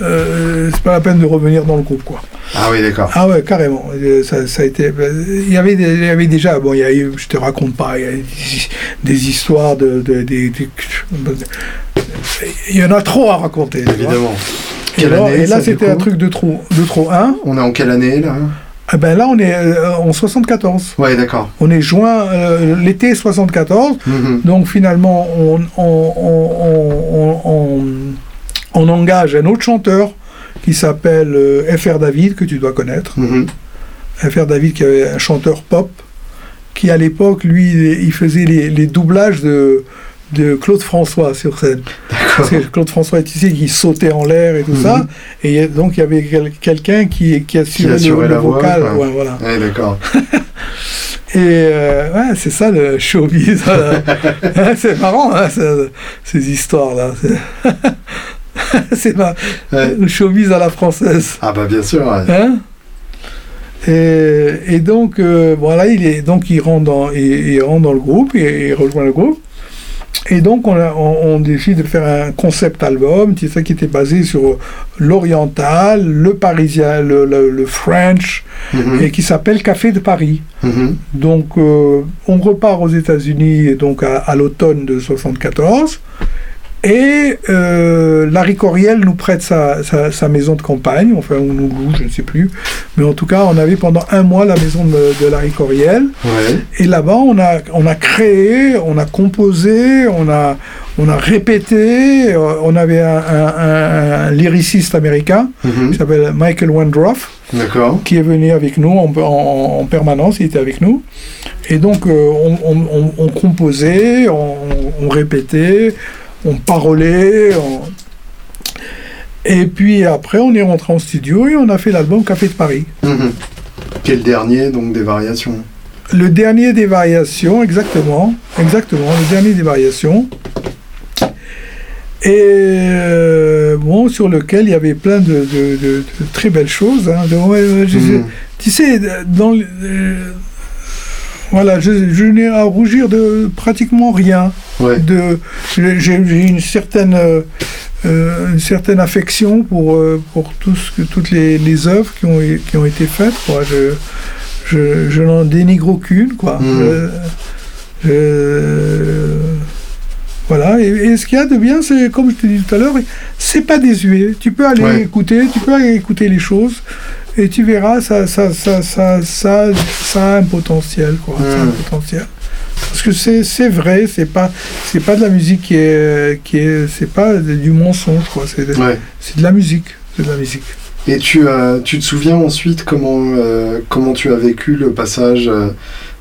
euh, c'est pas la peine de revenir dans le groupe quoi. Ah oui, d'accord. Ah ouais carrément. Euh, Ça, ça a été. ben, Il y avait des- il y avait déjà bon il y a eu je te raconte pas il y a des, des histoires de, de- il y en a trop à raconter. Évidemment. Et année, et là, c'était un truc de trop de trop un. On est en quelle année, là? Ah ben là on est euh, en 74. Ouais, d'accord. On est juin euh, l'été 74. Mhm. Donc finalement, on, on- on- on- on- engage un autre chanteur qui s'appelle euh, FR David, que tu dois connaître. Mhm. FR David, qui est un chanteur pop, qui à l'époque, lui, il faisait les, les doublages de, de Claude François sur scène. Parce que Claude François, tu sais, qui sautait en l'air et tout ça. Et y a- donc, il y avait quel- quelqu'un qui, qui assurait, assurait le, le la voix, vocal. quoi. Ouais, voilà. Ouais, d'accord. Et euh, ouais, c'est ça le showbiz. C'est marrant, hein, ce- ces histoires-là. C'est- mar- Ouais. showbiz à la française. Ah bah bien sûr, ouais. Hein? Et, et donc, euh, voilà, il est, donc il rentre dans, il, il rentre dans le groupe, et il rejoint le groupe. Et donc, on, a- on, on décide de faire un concept album, c'est ça qui était basé sur l'oriental, le parisien, le, le- le French, Mhm. et qui s'appelle Café de Paris. Mhm. Donc, euh, on repart aux États-Unis donc à, à l'automne de 74. Et euh, Larry Coriel nous prête sa, sa- sa maison de campagne, enfin, on nous loue, je ne sais plus. Mais en tout cas, on avait pendant un mois la maison de, de Larry Coriel. Ouais. Et là-bas, on a, on a créé, on a composé, on a, on a répété. euh, On avait un, un- un lyriciste américain Mhm. qui s'appelle Michael Wendroff qui est venu avec nous en, en- en permanence, il était avec nous. Et donc, euh, on, on- on- on composait, on répétait, on parolait. on- Et puis après, on est rentré en studio et on a fait l'album Café de Paris. Mhm. Qui est le dernier, donc des variations? Le dernier des variations, exactement, exactement, le dernier des variations. Et euh, bon, sur lequel il y avait plein de, de- de- de très belles choses. hein. Mhm. tu sais, dans le- euh, voilà, je, je n'ai à rougir de pratiquement rien. Ouais. De, j'ai une certaine, euh, une certaine affection pour, euh, pour tout ce que, toutes les, les œuvres qui ont, qui ont été faites. Quoi. Je, je, je n'en dénigre aucune. Quoi. Je- voilà, et, et ce qu'il y a de bien, c'est comme je te dis tout à l'heure, c'est pas désuet. Tu peux aller Ouais. écouter, tu peux aller écouter les choses, et tu verras, ça, ça, ça, ça, ça, ça a un potentiel, quoi. Ça a un Mm. potentiel. Parce que c'est vrai, c'est pas c'est pas de la musique qui est qui est c'est pas du mensonge, quoi. C'est de, Ouais. de la musique, c'est de la musique. Et tu, tu te souviens ensuite comment, euh, comment tu as vécu le passage, euh,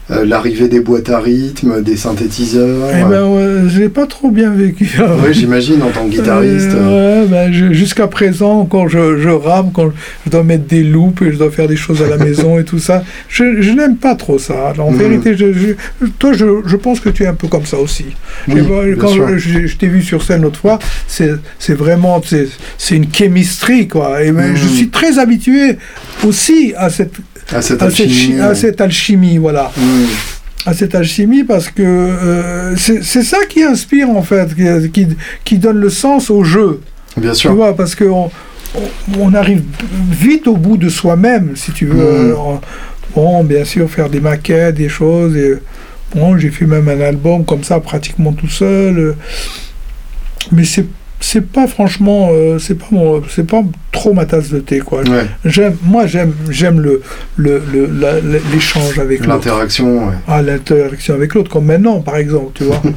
euh, l'arrivée des boîtes à rythme, des synthétiseurs Eh ben, ouais, je l'ai pas trop bien vécu. Oui, j'imagine, en tant que guitariste. Euh, ouais, ben, jusqu'à présent, quand je, je rame, quand je dois mettre des loops et je dois faire des choses à la maison et tout ça, je, je n'aime pas trop ça. En Mhm. vérité, je, toi, je, pense que tu es un peu comme ça aussi. Oui, quand sûr. je, je t'ai vu sur scène l'autre fois, c'est vraiment c'est une chemistry quoi. Et ben, je suis très habitué aussi à cette À cette à cette, alchimie. chi- à cette alchimie, voilà Mhm. À cette alchimie parce que euh, c'est ça qui inspire en fait, qui, qui, donne le sens au jeu. Bien Tu sûr. vois, parce qu'on on, arrive vite au bout de soi-même, si tu veux. En- Bon, bien sûr, faire des maquettes, des choses. Et, bon, j'ai fait même un album comme ça, pratiquement tout seul. euh, Mais c'est c'est pas franchement euh, c'est pas mon c'est pas trop ma tasse de thé quoi Ouais. j'aime moi j'aime j'aime le l'échange avec l'autre L'interaction, ouais. à l'interaction avec l'autre, comme maintenant, par exemple, tu vois.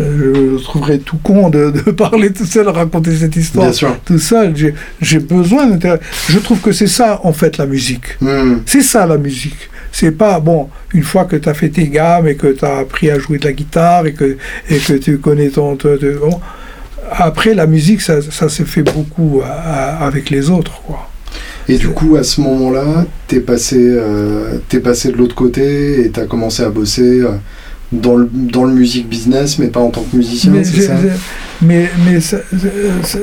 Euh, je trouverais tout con de, de parler tout seul, raconter cette histoire Bien sûr. tout seul. J'ai- besoin d'inter... Je trouve que c'est ça, en fait, la musique. Mhm. C'est ça, la musique. C'est pas, bon, une fois que tu as fait tes gammes et que tu as appris à jouer de la guitare et que, et que tu connais ton... ton- ton- bon, après, la musique, ça, ça se fait beaucoup à- à- avec les autres, quoi. Et du coup, à ce moment-là, t'es passé, euh, t'es passé de l'autre côté et t'as commencé à bosser euh, dans le, dans le music business, mais pas en tant que musicien, Mais, c'est j'ai- ça mais, mais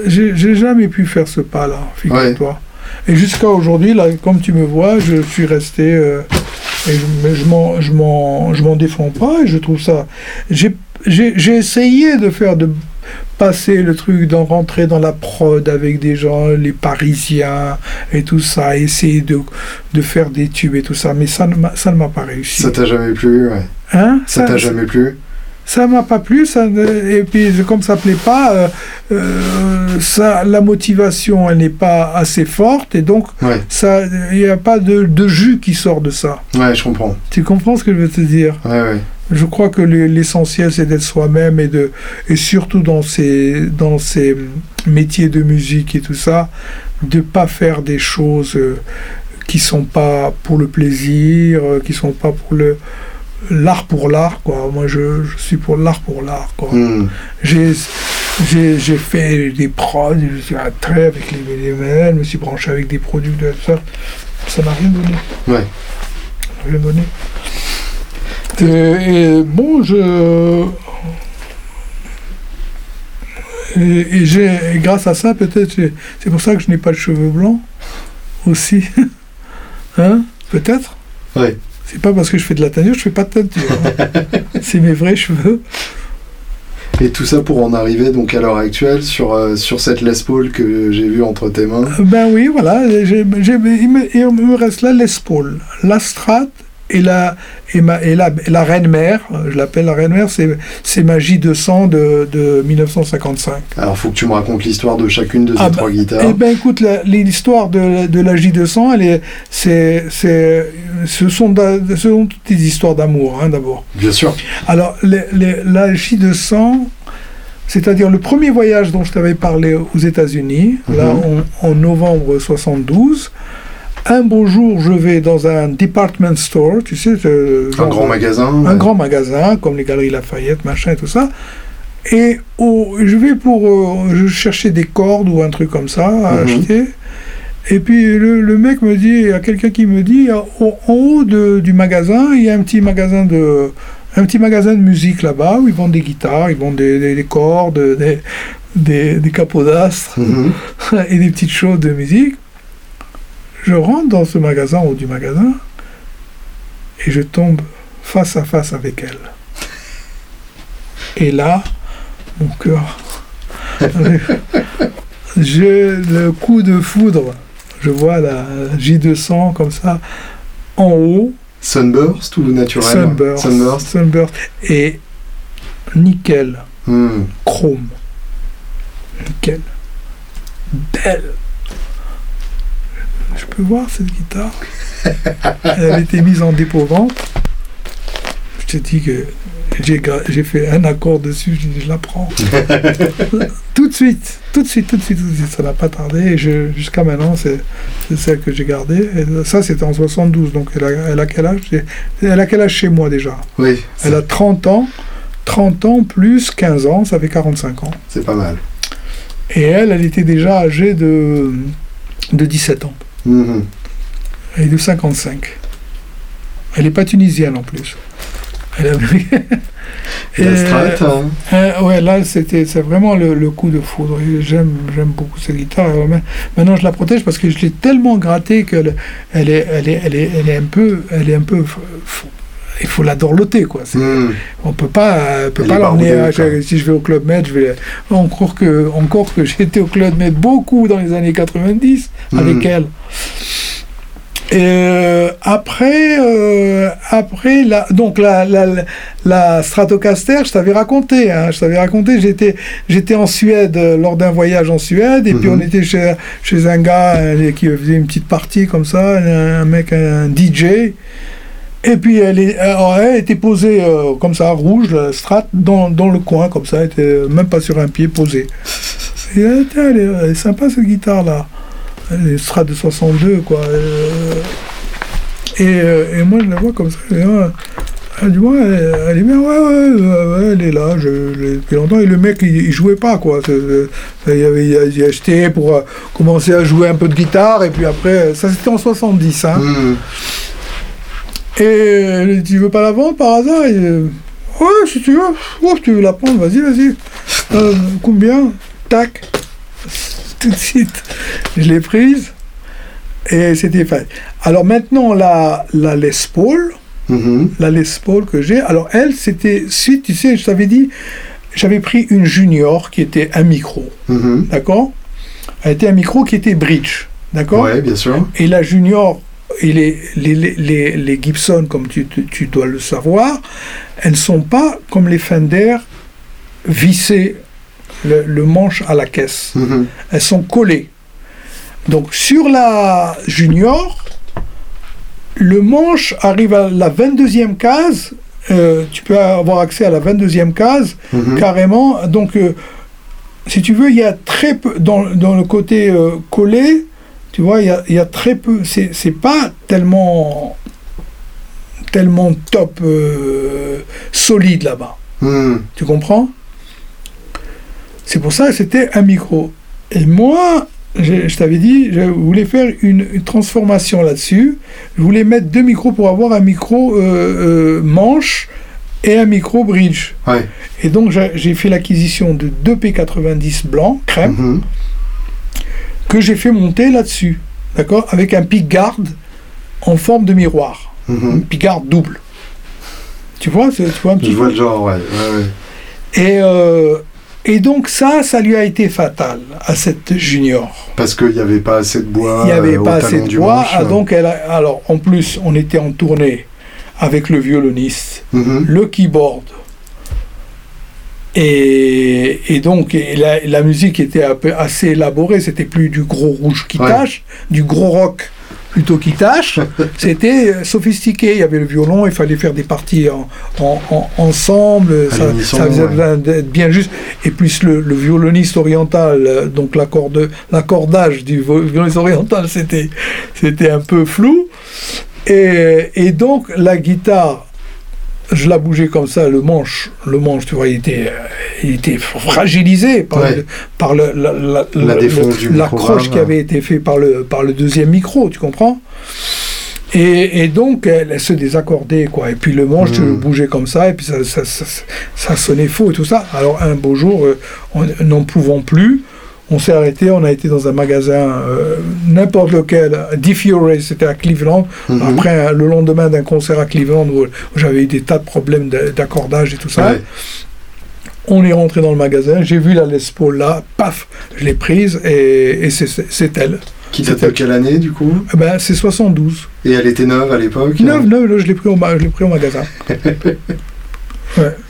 j'ai jamais pu faire ce pas-là, figure-toi. Et jusqu'à aujourd'hui, là, comme tu me vois, je suis resté. euh, et je, mais je m'en- défends pas et je trouve ça. J'ai essayé de faire de passer le truc, d'en rentrer dans la prod avec des gens, les Parisiens et tout ça, essayer de, de faire des tubes et tout ça, mais ça ne m'a ça ne m'a pas réussi. Ça t'a jamais plu, ouais. Hein? Ça t'a jamais plu? Ça m'a pas plu, ça, et puis comme ça plaît pas, euh, euh, ça, la motivation elle n'est pas assez forte et donc Ouais, ça, il n'y a pas de, de jus qui sort de ça. ouais, je comprends. Tu comprends ce que je veux te dire? Ouais, ouais. Je crois que le- l'essentiel c'est d'être soi-même et de et surtout dans ces dans ces métiers de musique et tout ça, de pas faire des choses euh, qui sont pas pour le plaisir, euh, qui sont pas pour le l'art pour l'art quoi. Moi je, je suis pour l'art pour l'art quoi. Mhm. J'ai j'ai fait des prods, je suis à trait avec les VDML, je me suis branché avec des produits de ça. Ça n'a rien donné. Ouais. Rien donné. Et, et bon, je. Et, et j'ai, et grâce à ça, peut-être, c'est pour ça que je n'ai pas de cheveux blancs aussi. hein Peut-être Ouais. C'est pas parce que je fais de la teinture, je fais pas de teinture. hein. c'est mes vrais cheveux. Et tout ça pour en arriver donc à l'heure actuelle sur, euh, sur cette Les Paul que j'ai vue entre tes mains. Euh, Ben oui, voilà. me, il me reste là Les Paul, la Strat et la, et ma, et la, la Reine Mère. Je l'appelle la Reine Mère, c'est, c'est ma J200 de, de 1955. Alors faut que tu me racontes l'histoire de chacune de ces Ah bah, trois guitares. Eh ben écoute, la- l'histoire de, de la J200, elle est, c'est, c'est, ce, sont ce sont toutes des histoires d'amour, hein, d'abord. Bien sûr. Alors, les- les- la J200, C'est-à-dire le premier voyage dont je t'avais parlé aux États-Unis, là Mhm. en, en novembre 72. Un beau jour, je vais dans un department store, tu sais, euh, Un grand magasin. un ouais. grand magasin comme les Galeries Lafayette, machin et tout ça. Et je vais pour euh, je chercher des cordes ou un truc comme ça à Mhm. acheter. Et puis le, le mec me dit, il y a quelqu'un qui me dit, au- en haut de- du magasin, il y a un petit magasin de un petit magasin de musique là-bas où ils vendent des guitares, ils vendent des, des- des cordes, des, des, des capodastres Mhm. et des petites choses de musique. Je rentre dans ce magasin, haut du magasin, et je tombe face à face avec elle. Et là, mon cœur, je, le coup de foudre, je vois la J200 comme ça, en haut, Sunburst ou naturel? Sunburst, Sunburst. Sunburst, et nickel, Hmm. chrome. Nickel. Belle. Je peux voir cette guitare Elle avait été mise en dépôt-vente. Je te dis que j'ai fait un accord dessus, je je la prends. tout de suite, tout de suite, tout de suite, tout de suite. Ça n'a pas tardé. Jusqu'à maintenant, c'est celle que j'ai gardée. Et ça, c'était en 72. Donc elle a, elle a quel âge? Elle a quel âge chez moi déjà? Oui, Elle a 30 ans. 30 ans plus 15 ans, ça fait 45 ans. c'est pas mal. Et elle, elle était déjà âgée de, de 17 ans. Mhm. Elle est de 55. Elle n'est pas tunisienne en plus. Elle est Et hein euh, ouais, là, c'était, c'est vraiment le, le coup de foudre. J'aime, j'aime beaucoup cette guitare. Maintenant, je la protège parce que je l'ai tellement grattée qu'elle elle est, elle est, elle est, elle est un peu, elle est un peu. Il faut la dorloter, quoi. Hmm. On peut pas, euh, peut pas l'emmener. si je vais au Club Med, je vais. Encore que, encore que j'étais au Club Med beaucoup dans les années 90 avec Mhm. elle. Et euh, après, euh, après la, donc la, la, la- Stratocaster, je t'avais raconté, hein, je t'avais raconté, j'étais, j'étais en Suède euh, lors d'un voyage en Suède, et puis Mhm. on était chez, chez un gars euh, qui faisait une petite partie comme ça, un, un mec, un DJ, et puis elle, alors, elle était posée euh, comme ça, rouge, la Strat, dans, le coin, comme ça, elle était même pas sur un pied, posée. Elle, est, sympa cette guitare-là. Strat de 62, quoi. Euh, et, euh, moi, je la vois comme ça. et, euh, elle dit, elle, est bien, ouais, ouais, elle est là, je, l'ai depuis longtemps. Et le mec, il, il jouait pas, quoi. Il avait il acheté pour euh, commencer à jouer un peu de guitare, et puis après, ça c'était en 70, hein. Hmm. Et dit, tu veux pas la vendre par hasard Et, euh, Ouais, si tu veux. Oh, tu veux la prendre, vas-y, vas-y. Euh, combien? Tac. Tout de suite, je l'ai prise. Et c'était fait. Alors maintenant, la, la Les Paul, Mhm. la Les Paul que j'ai, alors elle, c'était suite, tu sais, je t'avais dit, j'avais pris une junior qui était un micro, Mhm. d'accord? Elle était un micro qui était bridge, d'accord? Ouais, bien sûr. et la junior, et les, les, les, Gibson, comme tu, tu- dois le savoir, elles ne sont pas comme les Fender vissées le, le manche à la caisse. Mhm. Elles sont collées. Donc sur la junior, le manche arrive à la 22e case. euh, tu peux avoir accès à la 22e case Mhm. carrément. Donc, euh, si tu veux, il y a très peu, dans, dans le côté euh, collé, tu vois, il y a, il y a très peu, c'est pas tellement, tellement top euh, solide là-bas. Hmm. Tu comprends? C'est pour ça que c'était un micro. Et moi, je, je t'avais dit, je voulais faire une, une transformation là-dessus. Je voulais mettre deux micros pour avoir un micro euh, euh, manche et un micro bridge. Ouais. Et donc j'ai fait l'acquisition de deux P90 blancs, crème, Mhm. Que j'ai fait monter là-dessus. D'accord Avec un pick-guard en forme de miroir. Un Mhm. pick-guard double. Tu vois, c'est- tu vois un petit Je vois le genre, ouais. ouais, ouais. Et, euh, et donc ça, ça lui a été fatal à cette junior. Parce qu'il n'y avait pas assez de bois. Il n'y avait euh, pas assez de bois. manche. ah, donc elle a- alors en plus, on était en tournée avec le violoniste, Mhm. le keyboard. Et, et donc et la, la musique était un peu assez élaborée. C'était plus du gros rouge qui Ouais. tâche, du gros rock plutôt qui tâche. C'était euh, sophistiqué. Il y avait le violon, il fallait faire des parties en, en- en- ensemble. Ça, ça faisait ouais. d'être bien juste. Et puis le, le violoniste oriental, euh, donc l'accordage du violoniste oriental, c'était c'était un peu flou. Et, et donc la guitare, je la bougeais comme ça, le manche, le manche, tu vois, il était, il était fragilisé par, Ouais. le- par le- la, microgramme. qui avait été fait par le, par le deuxième micro, tu comprends? Et, et donc, elle, se désaccordait, quoi. Et puis le manche, tu le bougeais comme ça, et puis ça, ça, ça- ça sonnait faux et tout ça. Alors, un beau jour, euh, on- n'en pouvant plus, on s'est arrêté, on a été dans un magasin, euh, n'importe lequel, Diffure, c'était à Cleveland. Mhm. Après, le lendemain d'un concert à Cleveland, où, où j'avais eu des tas de problèmes d'accordage et tout ça. Ouais. On est rentré dans le magasin, j'ai vu la Les Paul là, paf, je l'ai prise, et, et c'est- elle. Qui date de quelle année du coup? Eh Ben, c'est 72. Et elle était neuve à l'époque Neuf, neuf, là, je l'ai pris, au ma- je l'ai pris au magasin.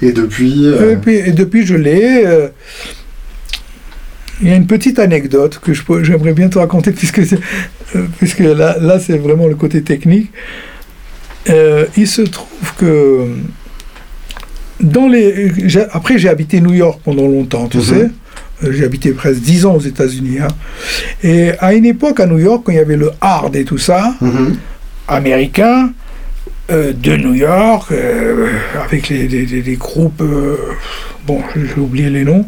Et depuis. euh, et depuis, je l'ai. euh, Il y a une petite anecdote que j'aimerais bien te raconter, puisque, euh, puisque là, là c'est vraiment le côté technique. Euh, il se trouve que. Dans les, après, j'ai habité New York pendant longtemps, tu Mhm. sais. Euh, J'ai habité presque 10 ans aux États-Unis. hein. Et à une époque, à New York, quand il y avait le hard et tout ça, mhm. américain euh, de New York, euh, avec les, les- les- groupes, bon, j'ai oublié les noms.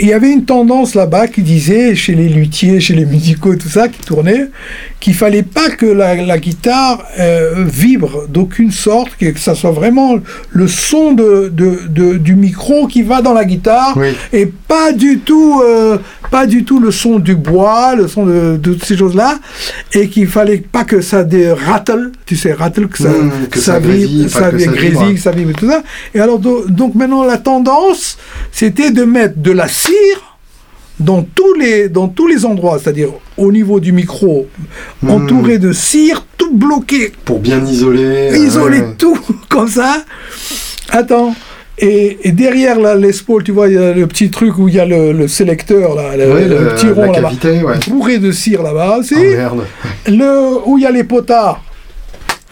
Il y avait une tendance là-bas qui disait, chez les luthiers, chez les musicaux, tout ça, qui tournait, qu'il fallait pas que la, la guitare euh, vibre d'aucune sorte, que, ça soit vraiment le son de, de- de- du micro qui va dans la guitare, Oui. et pas du tout, euh, pas du tout le son du bois, le son de, toutes ces choses-là, et qu'il fallait pas que ça dé rattle, tu sais, rattle, que ça, Mmh, que ça vibre, ça que ça grésille, vibre. que ça vibre et tout ça. Et alors, do- donc maintenant, la tendance, c'était de mettre de la cire dans tous les, dans tous les endroits, c'est-à-dire au niveau du micro, Mmh. entouré de cire, tout bloqué, Pour bien isoler. euh, isoler tout comme ça. Attends. Et, et derrière la Les Paul, tu vois, il y a le petit truc où il y a le, le sélecteur, là, le, Ouais, le le- petit rond là-bas, ouais. bourré de cire là-bas aussi. Ah, merde. le, où il y a les potards,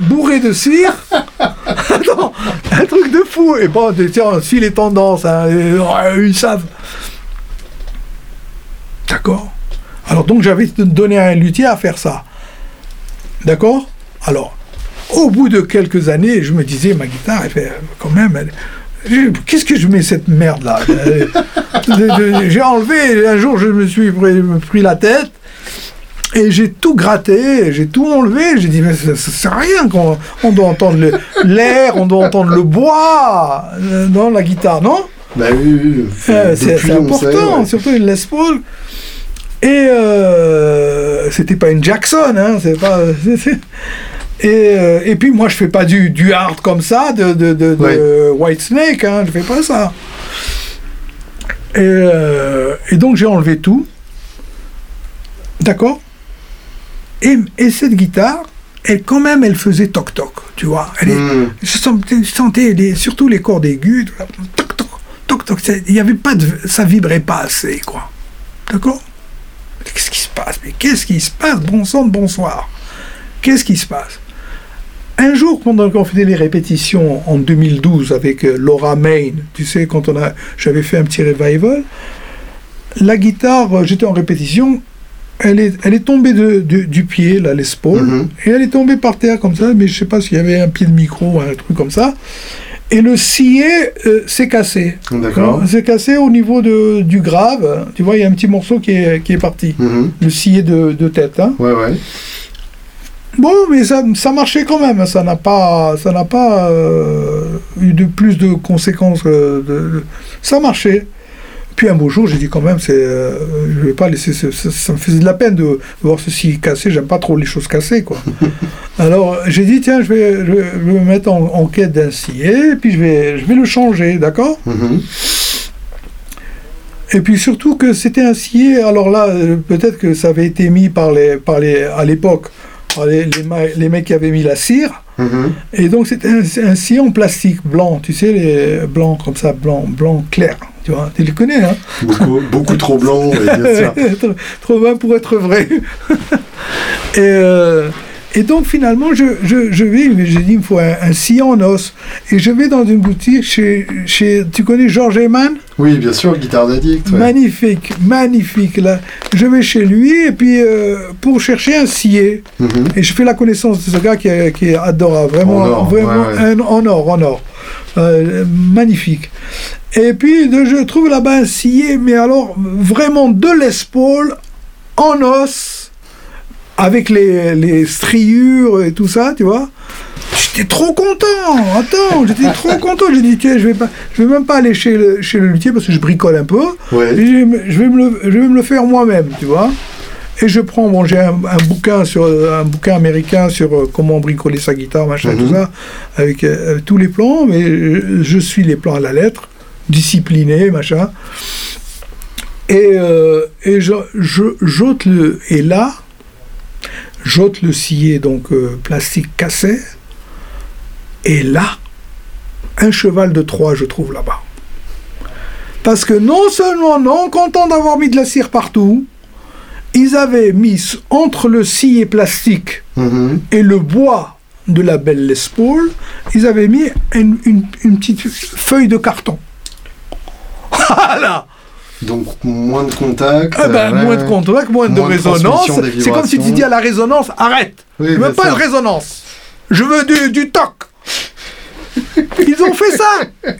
bourré de cire. Attends, un truc de fou. Et bon, tiens, si les tendances, hein, euh, ils savent. D'accord Alors donc j'avais donné à un luthier à faire ça. D'accord Alors, au bout de quelques années, je me disais, ma guitare, elle fait quand même... elle- Qu'est-ce que je mets cette merde là Euh, J'ai enlevé, un jour je me suis pris, pris la tête et j'ai tout gratté, j'ai tout enlevé, j'ai dit mais ça, ça sert à rien qu'on on doit entendre l'air, on doit entendre le bois euh, dans la guitare, non? Bah oui, oui. euh, c'est sait, important, ouais. surtout une Les Paul. Et euh, c'était pas une Jackson, hein, c'est pas. Et, euh, et puis moi je fais pas du, du hard comme ça de, de, de, de Ouais. White Snake, hein, je fais pas ça. Et, euh, et donc j'ai enlevé tout. D'accord? Et, et cette guitare, elle quand même, elle faisait toc toc, tu vois. Elle est- Hmm. je sentais, je sentais les- surtout les cordes aiguës, toc toc, toc toc, c'est- il y avait pas de, ça vibrait pas assez, quoi. D'accord? Qu'est-ce qui se passe? Mais qu'est-ce qui se passe? Bon sang bonsoir. Qu'est-ce qui se passe? Un jour, pendant qu'on faisait les répétitions en 2012 avec euh, Laura Main, tu sais, quand on a, j'avais fait un petit revival, la guitare, euh, j'étais en répétition, elle est, elle est tombée de- de- du pied, la Les Paul, Mhm. et elle est tombée par terre comme ça, mais je sais pas s'il y avait un pied de micro ou un truc comme ça. Et le sillet euh, s'est cassé. D'accord. C'est cassé au niveau de, du grave. Tu vois, il y a un petit morceau qui est, qui est parti. Mhm. Le sillet de, de tête. hein. Ouais, ouais. Bon, mais ça, ça marchait quand même. Ça n'a pas, ça n'a pas euh, eu de plus de conséquences. euh, de, de- ça marchait. Puis un beau jour, j'ai dit quand même, c'est, euh, je vais pas laisser. ce- ce- ça me faisait de la peine de voir ceci cassé. J'aime pas trop les choses cassées, quoi. Alors j'ai dit tiens, je vais, je vais, me mettre en, en quête d'un et puis je vais, je vais le changer, d'accord? Mhm. Et puis surtout que c'était un sillet. Alors là, euh, peut-être que ça avait été mis par les, par les, à l'époque, par les, les, mecs qui avaient mis la cire. Mhm. Et donc c'était un, un sillet en plastique blanc, tu sais, les blancs comme ça, blanc, blanc clair. Tu vois, tu les connais, hein Beaucoup, beaucoup trop blanc, bien sûr. trop, trop blanc pour être vrai. et, euh, et donc finalement, je, je, je vais, mais j'ai dit, il me faut un, un sillon en os. Et je vais dans une boutique chez, chez tu connais Georges Heyman Oui, bien sûr, guitare d'addict. ouais. Magnifique, magnifique. Là, je vais chez lui et puis euh, pour chercher un scié. Mhm. Et je fais la connaissance de ce gars qui est, qui est adorable, vraiment, En or, vraiment ouais, ouais. un- en or, en or. Euh, magnifique. Et puis je trouve là-bas un scié, mais alors vraiment de l'espaule en os, avec les, les striures et tout ça, tu vois. J'étais trop content. Attends, j'étais trop content. J'ai dit tiens, je vais pas, je vais même pas aller chez le, chez le luthier parce que je bricole un peu. Ouais. Et Je, vais me- je vais me le, je vais me le faire moi-même, tu vois. Et je prends, bon, j'ai un, un bouquin sur un bouquin américain sur euh, comment bricoler sa guitare, machin, Mhm. tout ça, avec euh, tous les plans, mais je, je suis les plans à la lettre, discipliné, machin. Et, euh, et je, je- j'ôte le, et là, j'ôte le scié, donc euh, plastique cassé, et là, un cheval de Troie, je trouve là-bas. Parce que non seulement, non content d'avoir mis de la cire partout, ils avaient mis entre le scié plastique Mhm. et le bois de la belle Les Paul, ils avaient mis une, une- une petite feuille de carton. Voilà Donc moins de contact. Moins de contact, moins de Moins de résonance. C'est comme si tu dis à la résonance, arrête Oui, Je veux pas de résonance. Je veux du, du toc. Ils ont fait ça.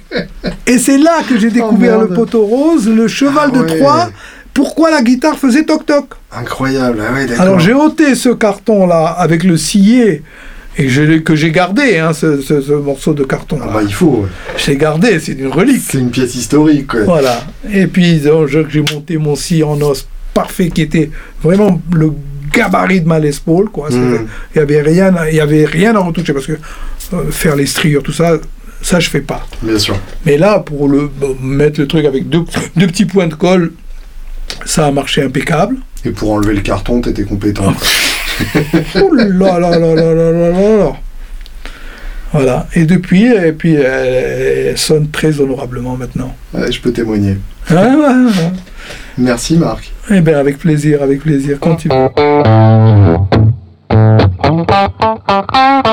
Et c'est là que j'ai découvert le poteau rose, le cheval Ah de ouais. Troie. Pourquoi la guitare faisait toc toc Incroyable, ah ouais. Alors j'ai ôté ce carton là avec le scié et je que j'ai gardé hein, ce, ce- ce morceau de carton. Ah bah, il faut. J'ai gardé, c'est une relique. C'est une pièce historique. quoi. Voilà. Et puis donc, j'ai monté mon scie en os parfait qui était vraiment le gabarit de ma Les Paul, quoi. Mhm. Il y avait rien, à- il y avait rien à retoucher parce que euh, faire les striures, tout ça, ça je fais pas. Bien sûr. Mais là, pour le mettre le truc avec deux, deux petits points de colle, ça a marché impeccable. Et pour enlever le carton, t'étais compétent. Ouh là là là là là là là Voilà. Et depuis, et puis elle, sonne très honorablement maintenant. Je peux témoigner. Ouais, ouais, Merci Marc. Eh bien avec plaisir, avec plaisir. Continue.